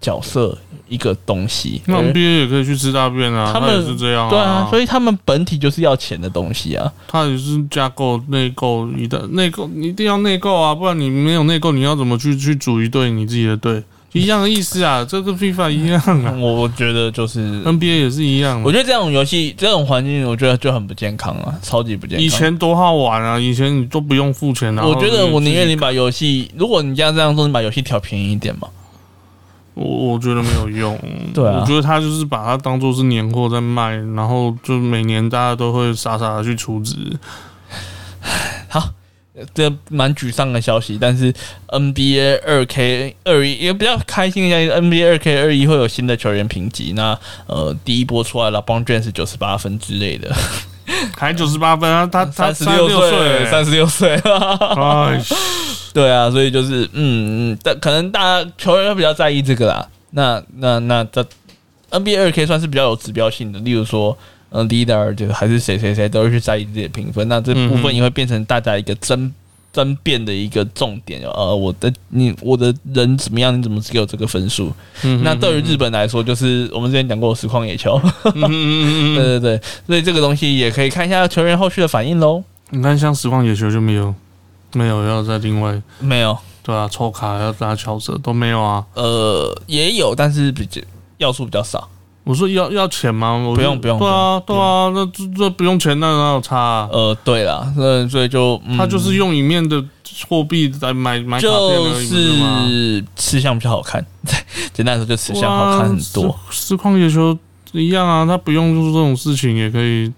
角色，一个东西，那 NBA 也可以去吃大便啊，他们是这样，啊对啊，所以他们本体就是要钱的东西啊，他也是架构内购，你的内购你一定要内购啊，不然你没有内购，你要怎么去去组一队你自己的队？一样的意思啊，这个 FIFA 一样啊，我觉得就是 NBA 也是一样，我觉得这种游戏这种环境，我觉得就很不健康啊，超级不健康。以前多好玩啊，以前你都不用付钱啊。我觉得我宁愿你把游戏，如果你这样这样做，你把游戏调便宜一点嘛。我我觉得没有用，对啊，我觉得他就是把它当做是年货在卖，然后就每年大家都会傻傻的去出资。好，这蛮沮丧的消息，但是 NBA 二 K 二一也比较开心一下，NBA 二 K 二一会有新的球员评级，那呃第一波出来了，邦卷是九十八分之类的，还九十八分啊，他 他三十六岁，三十六岁，哎。对啊，所以就是，嗯嗯，但可能大家球员会比较在意这个啦。那那那这 NBA 二 K 算是比较有指标性的，例如说，嗯，leader 就还是谁谁谁都会去在意自己的评分。那这部分也会变成大家一个争争辩的一个重点。呃，我的你我的人怎么样？你怎么只有这个分数？那对于日本来说，就是我们之前讲过实况野球。对对对，所以这个东西也可以看一下球员后续的反应喽。你看，像实况野球就没有。没有，要再另外没有，对啊，抽卡要打敲折都没有啊。呃，也有，但是比较要素比较少。我说要要钱吗？不用不用。对啊对啊，那这这不用钱，那哪有差？啊呃，对了，那所以就他就是用里面的货币来买买卡片是吃相比较好看。简单来说，就吃相好看很多。实况野球一样啊，他不用做这种事情也可以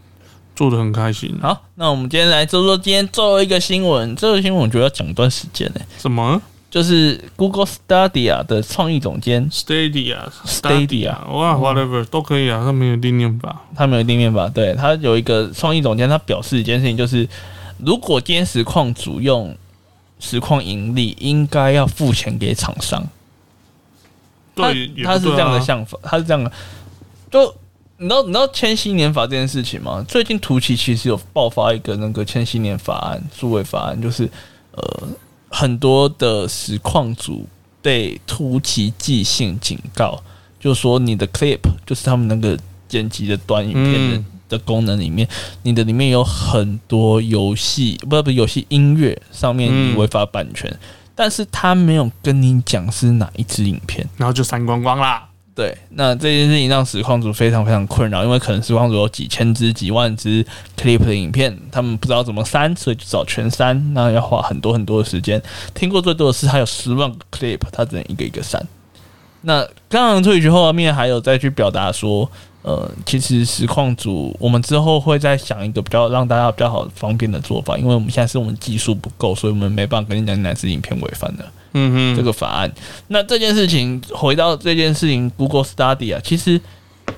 做的很开心。好，那我们今天来说说今天最后一个新闻。这个新闻我觉得要讲一段时间呢。什么？就是 Google Stadia 的创意总监 Stadia，Stadia，哇，whatever 都可以啊，他没有定念吧，他没有定念吧。对他有一个创意总监，他表示一件事情，就是如果今天实况主用实况盈利，应该要付钱给厂商。对，他是这样的想法，他是这样的。就你知道你知道千禧年法这件事情吗？最近图奇其实有爆发一个那个千禧年法案，数位法案，就是呃。很多的实况组被突击寄信警告，就说你的 clip 就是他们那个剪辑的短影片的的功能里面，你的里面有很多游戏，不不游戏音乐上面你违法版权，但是他没有跟你讲是哪一支影片，然后就删光光啦。对，那这件事情让实况组非常非常困扰，因为可能实况组有几千支、几万支 clip 的影片，他们不知道怎么删，所以就找全删，那要花很多很多的时间。听过最多的是，他有十万个 clip，他只能一个一个删。那刚刚退去后面还有再去表达说，呃，其实实况组我们之后会再想一个比较让大家比较好方便的做法，因为我们现在是我们技术不够，所以我们没办法跟你讲哪支影片违反的。嗯哼，这个法案，那这件事情回到这件事情，Google Study 啊，其实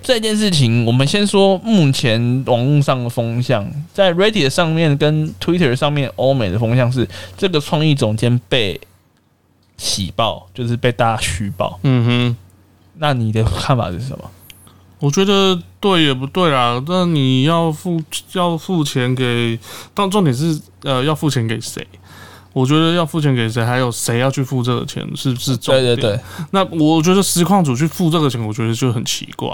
这件事情，我们先说目前网络上的风向，在 Reddit 上面跟 Twitter 上面，欧美的风向是这个创意总监被喜报，就是被大家虚报。嗯哼，那你的看法是什么？我觉得对也不对啦，那你要付要付钱给，但重点是呃要付钱给谁？我觉得要付钱给谁，还有谁要去付这个钱，是是重点。对对对。那我觉得实况组去付这个钱，我觉得就很奇怪。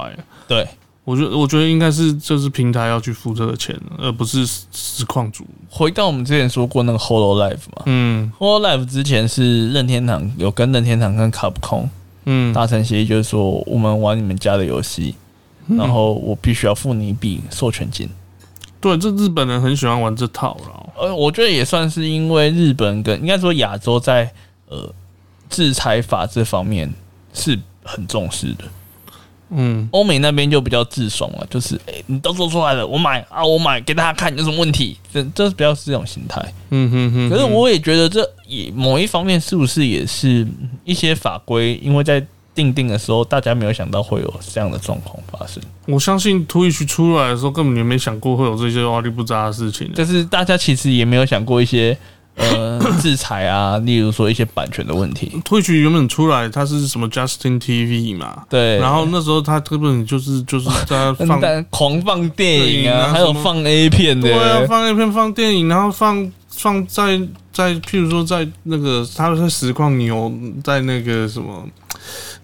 对，我觉得我觉得应该是就是平台要去付这个钱，而不是实况组。回到我们之前说过那个 Hololive 嘛，嗯，Hololive 之前是任天堂有跟任天堂跟 Capcom 嗯达成协议，就是说我们玩你们家的游戏，然后我必须要付你一笔授权金。对，这日本人很喜欢玩这套了。呃，我觉得也算是因为日本跟应该说亚洲在呃制裁法这方面是很重视的。嗯，欧美那边就比较自爽了，就是哎，你都做出来了，我买啊，我买给大家看有什么问题？这这是比较是这种心态。嗯哼哼。可是我也觉得这也某一方面是不是也是一些法规，因为在。定定的时候，大家没有想到会有这样的状况发生。我相信 Twitch 出来的时候，根本就没想过会有这些挖地不扎的事情。但是大家其实也没有想过一些呃 制裁啊，例如说一些版权的问题。Twitch 原本出来，它是什么 Justin TV 嘛？对。然后那时候它根本就是就是在放 狂放电影啊，还有放 A 片的，对啊，放 A 片放电影，然后放放在在譬如说在那个它是实况你有在那个什么。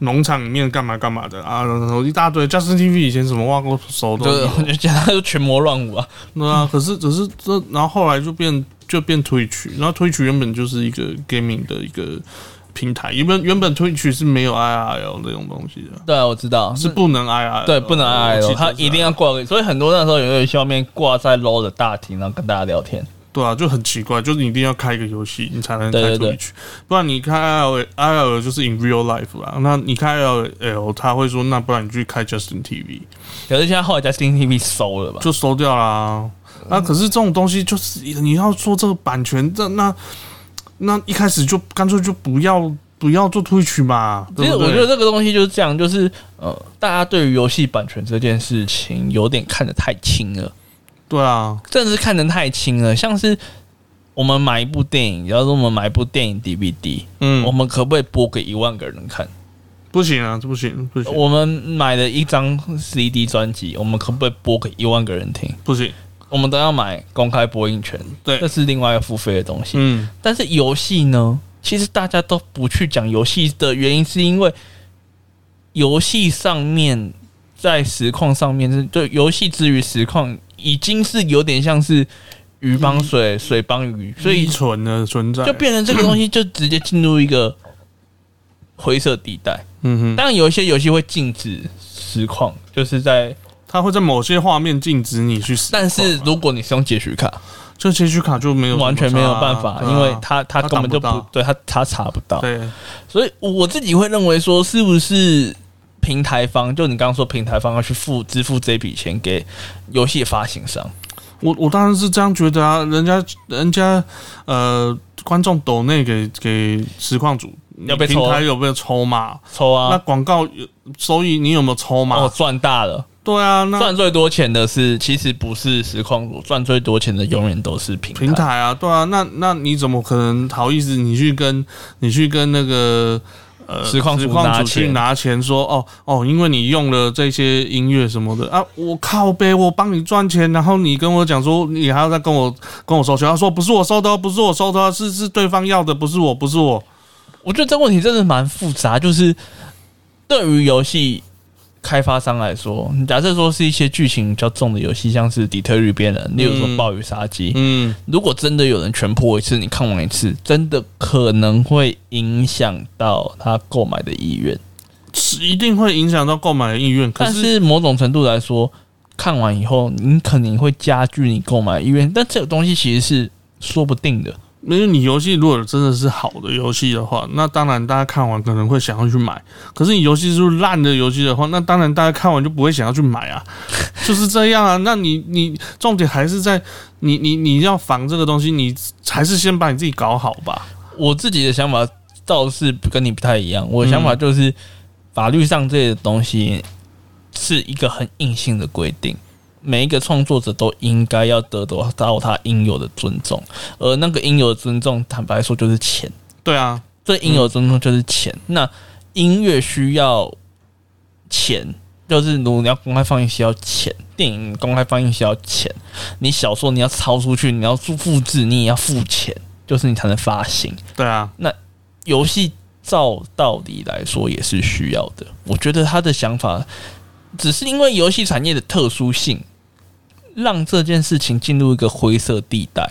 农场里面干嘛干嘛的啊？然后一大堆。Justin TV 以前什么挖过手都，就讲他就群魔乱舞啊。那啊，可是只是这，然后后来就变就变 Twitch，然后 Twitch 原本就是一个 gaming 的一个平台，原本原本 Twitch 是没有 IRL 这种东西的。对啊，我知道是不能 IRL，对，不能 IRL，他一定要挂。所以很多那时候有游戏画面挂在 low 的大厅，然后跟大家聊天。对啊，就很奇怪，就是你一定要开一个游戏，你才能开 Twitch，不然你开 I L I L 就是 in real life 啦。那你开 L L，他会说，那不然你去开 Justin TV。可是现在后来 Justin TV 收了吧？就收掉啦。那可是这种东西，就是你要做这个版权，这那那一开始就干脆就不要不要做 Twitch 嘛。其实我觉得这个东西就是这样，就是呃，大家对于游戏版权这件事情有点看得太轻了。对啊，真的是看得太轻了。像是我们买一部电影，假如说我们买一部电影 DVD，嗯，我们可不可以播给一万个人看？不行啊，这不行，不行。我们买了一张 CD 专辑，我们可不可以播给一万个人听？不行，我们都要买公开播映权，对，这是另外要付费的东西。嗯，但是游戏呢，其实大家都不去讲游戏的原因，是因为游戏上面在实况上面是就游戏之于实况。已经是有点像是鱼帮水，水帮鱼，所以存的存在就变成这个东西，就直接进入一个灰色地带。嗯哼，当然有一些游戏会禁止实况，就是在它会在某些画面禁止你去。但是如果你是用截取卡，就截取卡就没有完全没有办法，因为它它根本就不对，它它查不到。对，所以我自己会认为说，是不是平台方，就你刚刚说平台方要去付支付这笔钱给游戏发行商。我我当然是这样觉得啊，人家人家呃观众抖内给给实况组，要被平台有没有抽嘛？抽啊！那广告收益你有没有抽嘛？哦，赚大了。对啊，那赚最多钱的是其实不是实况组，赚最多钱的永远都是平平台啊。对啊，那那你怎么可能好意思？你去跟你去跟那个。呃，实况主去拿钱说哦哦，因为你用了这些音乐什么的啊，我靠呗，我帮你赚钱，然后你跟我讲说你还要再跟我跟我收钱，他说不是我收的，不是我收的，是是对方要的，不是我，不是我。我觉得这问题真的蛮复杂，就是对于游戏。开发商来说，假设说是一些剧情比较重的游戏，像是《底特律变人》，例如说《暴雨杀机》，嗯，如果真的有人全破一次，你看完一次，真的可能会影响到他购买的意愿，是一定会影响到购买的意愿。但是某种程度来说，看完以后，你肯定会加剧你购买意愿，但这个东西其实是说不定的。因为你游戏如果真的是好的游戏的话，那当然大家看完可能会想要去买。可是你游戏是烂的游戏的话，那当然大家看完就不会想要去买啊，就是这样啊。那你你重点还是在你你你要防这个东西，你还是先把你自己搞好吧。我自己的想法倒是跟你不太一样，我的想法就是法律上这些东西是一个很硬性的规定。每一个创作者都应该要得到到他应有的尊重，而那个应有的尊重，坦白说就是钱。对啊，这应有的尊重就是钱。那音乐需要钱，就是如果你要公开放映需要钱，电影公开放映需要钱，你小说你要抄出去，你要做复制，你也要付钱，就是你才能发行。对啊，那游戏照道理来说也是需要的。我觉得他的想法只是因为游戏产业的特殊性。让这件事情进入一个灰色地带，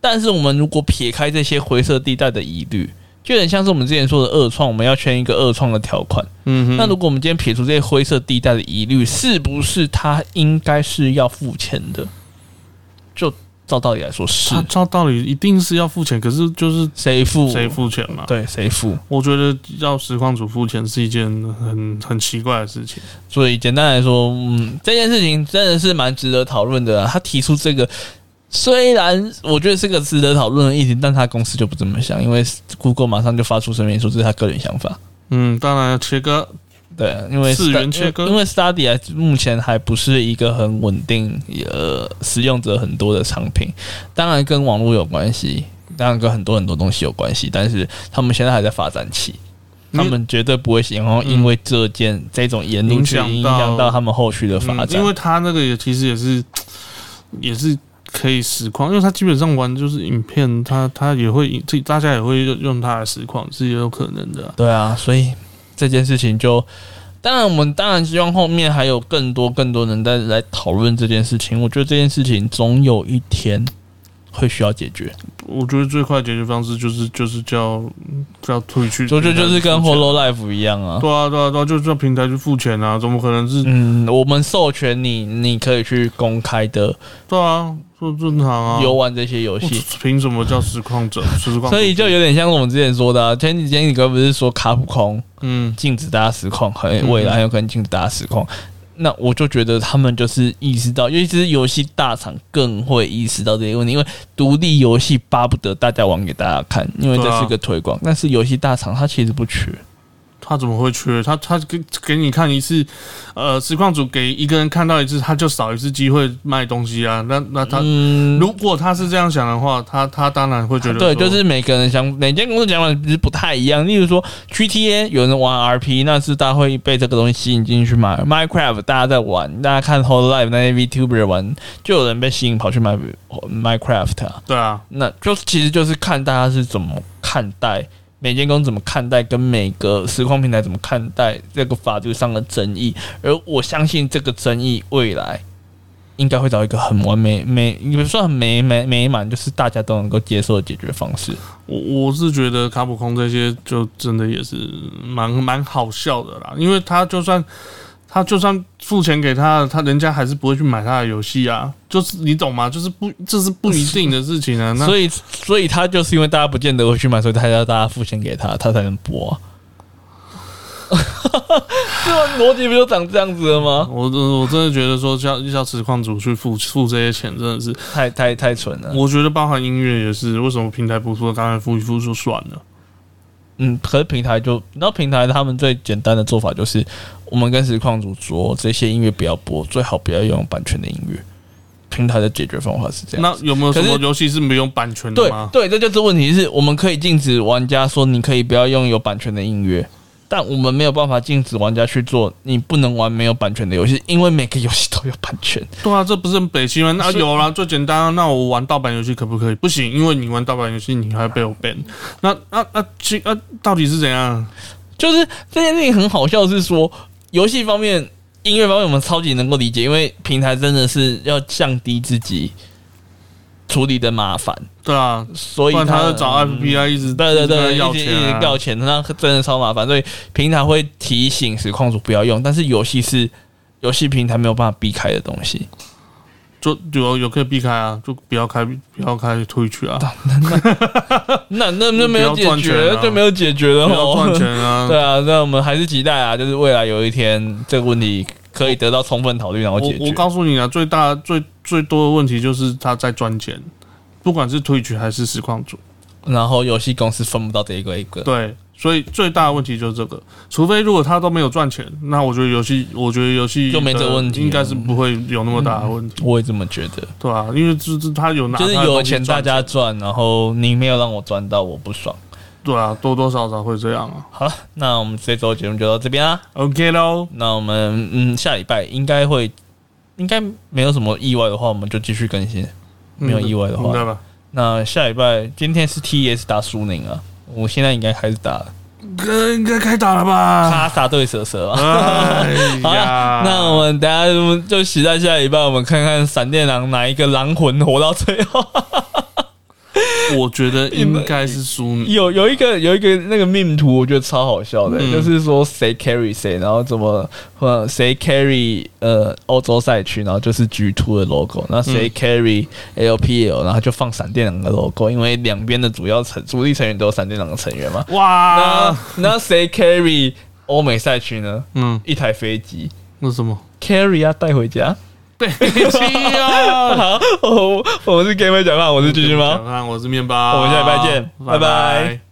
但是我们如果撇开这些灰色地带的疑虑，就有点像是我们之前说的二创，我们要圈一个二创的条款。嗯，那如果我们今天撇除这些灰色地带的疑虑，是不是他应该是要付钱的？就。照道理来说是，照道理一定是要付钱，可是就是谁付谁付钱嘛？对，谁付？我觉得要实况主付钱是一件很很奇怪的事情。所以简单来说，嗯，这件事情真的是蛮值得讨论的。他提出这个，虽然我觉得是个值得讨论的议题，但他公司就不这么想，因为 Google 马上就发出声明说这是他个人想法。嗯，当然要切割。对，因为次元切割，因为 Study 目前还不是一个很稳定、呃，使用者很多的产品。当然跟网络有关系，当然跟很多很多东西有关系。但是他们现在还在发展期，他们绝对不会然后因为这件这种言论去影响到他们后续的发展。因为他那个也其实也是也是可以实况，因为他基本上玩就是影片，他他也会自己大家也会用他的实况，是也有可能的。对啊，所以。这件事情就，当然我们当然希望后面还有更多更多人在来讨论这件事情。我觉得这件事情总有一天会需要解决。我觉得最快解决方式就是就是叫叫退去，就就就是跟 Hollow Life 一样啊。对啊对啊对啊，就叫平台去付钱啊，怎么可能是？嗯，我们授权你，你可以去公开的。对啊。不正常啊！游玩这些游戏，凭什么叫实况者？实况，所以就有点像我们之前说的，前几天你哥不是说卡普空，嗯，禁止大家实况，很未来很有可能禁止大家实况。那我就觉得他们就是意识到，尤其是游戏大厂更会意识到这些问题，因为独立游戏巴不得大家玩给大家看，因为这是个推广。但是游戏大厂它其实不缺。他怎么会缺？他他给给你看一次，呃，实况组给一个人看到一次，他就少一次机会卖东西啊。那那他如果他是这样想的话，他他当然会觉得对，就是每个人想每间公司讲法其实不太一样。例如说 GTA 有人玩 RP，那是大家会被这个东西吸引进去买。Minecraft 大家在玩，大家看 Whole Life 那些 VTuber 玩，就有人被吸引跑去买 Minecraft 啊。对啊，那就其实就是看大家是怎么看待。每间公司怎么看待，跟每个实况平台怎么看待这个法律上的争议？而我相信这个争议未来应该会找一个很完美、美，也不算很美美美满，就是大家都能够接受的解决方式。我我是觉得卡普空这些就真的也是蛮蛮好笑的啦，因为他就算。他就算付钱给他，他人家还是不会去买他的游戏啊，就是你懂吗？就是不，这是不一定的事情啊。那所以，所以他就是因为大家不见得会去买，所以他要大家付钱给他，他才能播。这逻辑不就长这样子了吗？我我真的觉得说叫叫实况组去付付这些钱，真的是太太太蠢了。我觉得包含音乐也是，为什么平台不付？刚才付一付就算了。嗯，可是平台就，然后平台他们最简单的做法就是，我们跟实况组说，这些音乐不要播，最好不要用版权的音乐。平台的解决方法是这样。那有没有什么游戏是没有版权的吗？对，这就是问题，是我们可以禁止玩家说你可以不要用有版权的音乐。但我们没有办法禁止玩家去做，你不能玩没有版权的游戏，因为每个游戏都有版权。对啊，这不是很北西吗？那有啦，最简单。啊那我玩盗版游戏可不可以？不行，因为你玩盗版游戏，你还被我 ban。那那那其啊，到底是怎样？就是这件事情很好笑，是说游戏方面、音乐方面，我们超级能够理解，因为平台真的是要降低自己。处理的麻烦，对啊，所以他找 F B I 一直对对对要钱要钱，那真的超麻烦。所以平台会提醒实况主不要用，但是游戏是游戏平台没有办法避开的东西，就有有可以避开啊，就不要开不要开退去啊。那那那没有解决，就没有解决了，赚钱啊。对啊，那我们还是期待啊，就是未来有一天这个问题。可以得到充分考虑，然后解决。我告诉你啊，最大最最多的问题就是他在赚钱，不管是推举还是实况组，然后游戏公司分不到这一个一个。对，所以最大的问题就是这个。除非如果他都没有赚钱，那我觉得游戏，我觉得游戏就没这问题，应该是不会有那么大的问题。我也这么觉得，对啊，因为就是他有拿，就是有钱大家赚，然后你没有让我赚到，我不爽。对啊，多多少少会这样啊。好，那我们这周节目就到这边啦。OK 喽，那我们嗯下礼拜应该会，应该没有什么意外的话，我们就继续更新。没有意外的话，那下礼拜今天是 TS 打苏宁啊，我现在应该开始打了。应该开打了吧？卡萨对蛇蛇啊。好呀，那我们等下就期待下礼拜，我们看看闪电狼哪一个狼魂活到最后。我觉得应该是输。有有一个有一个那个命图，我觉得超好笑的，就是说谁 carry 谁，然后怎么呃谁 carry 呃欧洲赛区，然后就是 G Two 的 logo，那谁 carry LPL，然后就放闪电两个 logo，因为两边的主要成主力成员都有闪电狼的成员嘛。哇，那那谁 carry 欧美赛区呢？嗯，一台飞机。那什么 carry 啊，带回家。飞机啊！好，我我们是 Game 讲话，我是巨巨猫，我是面包，我们下礼拜见，拜拜。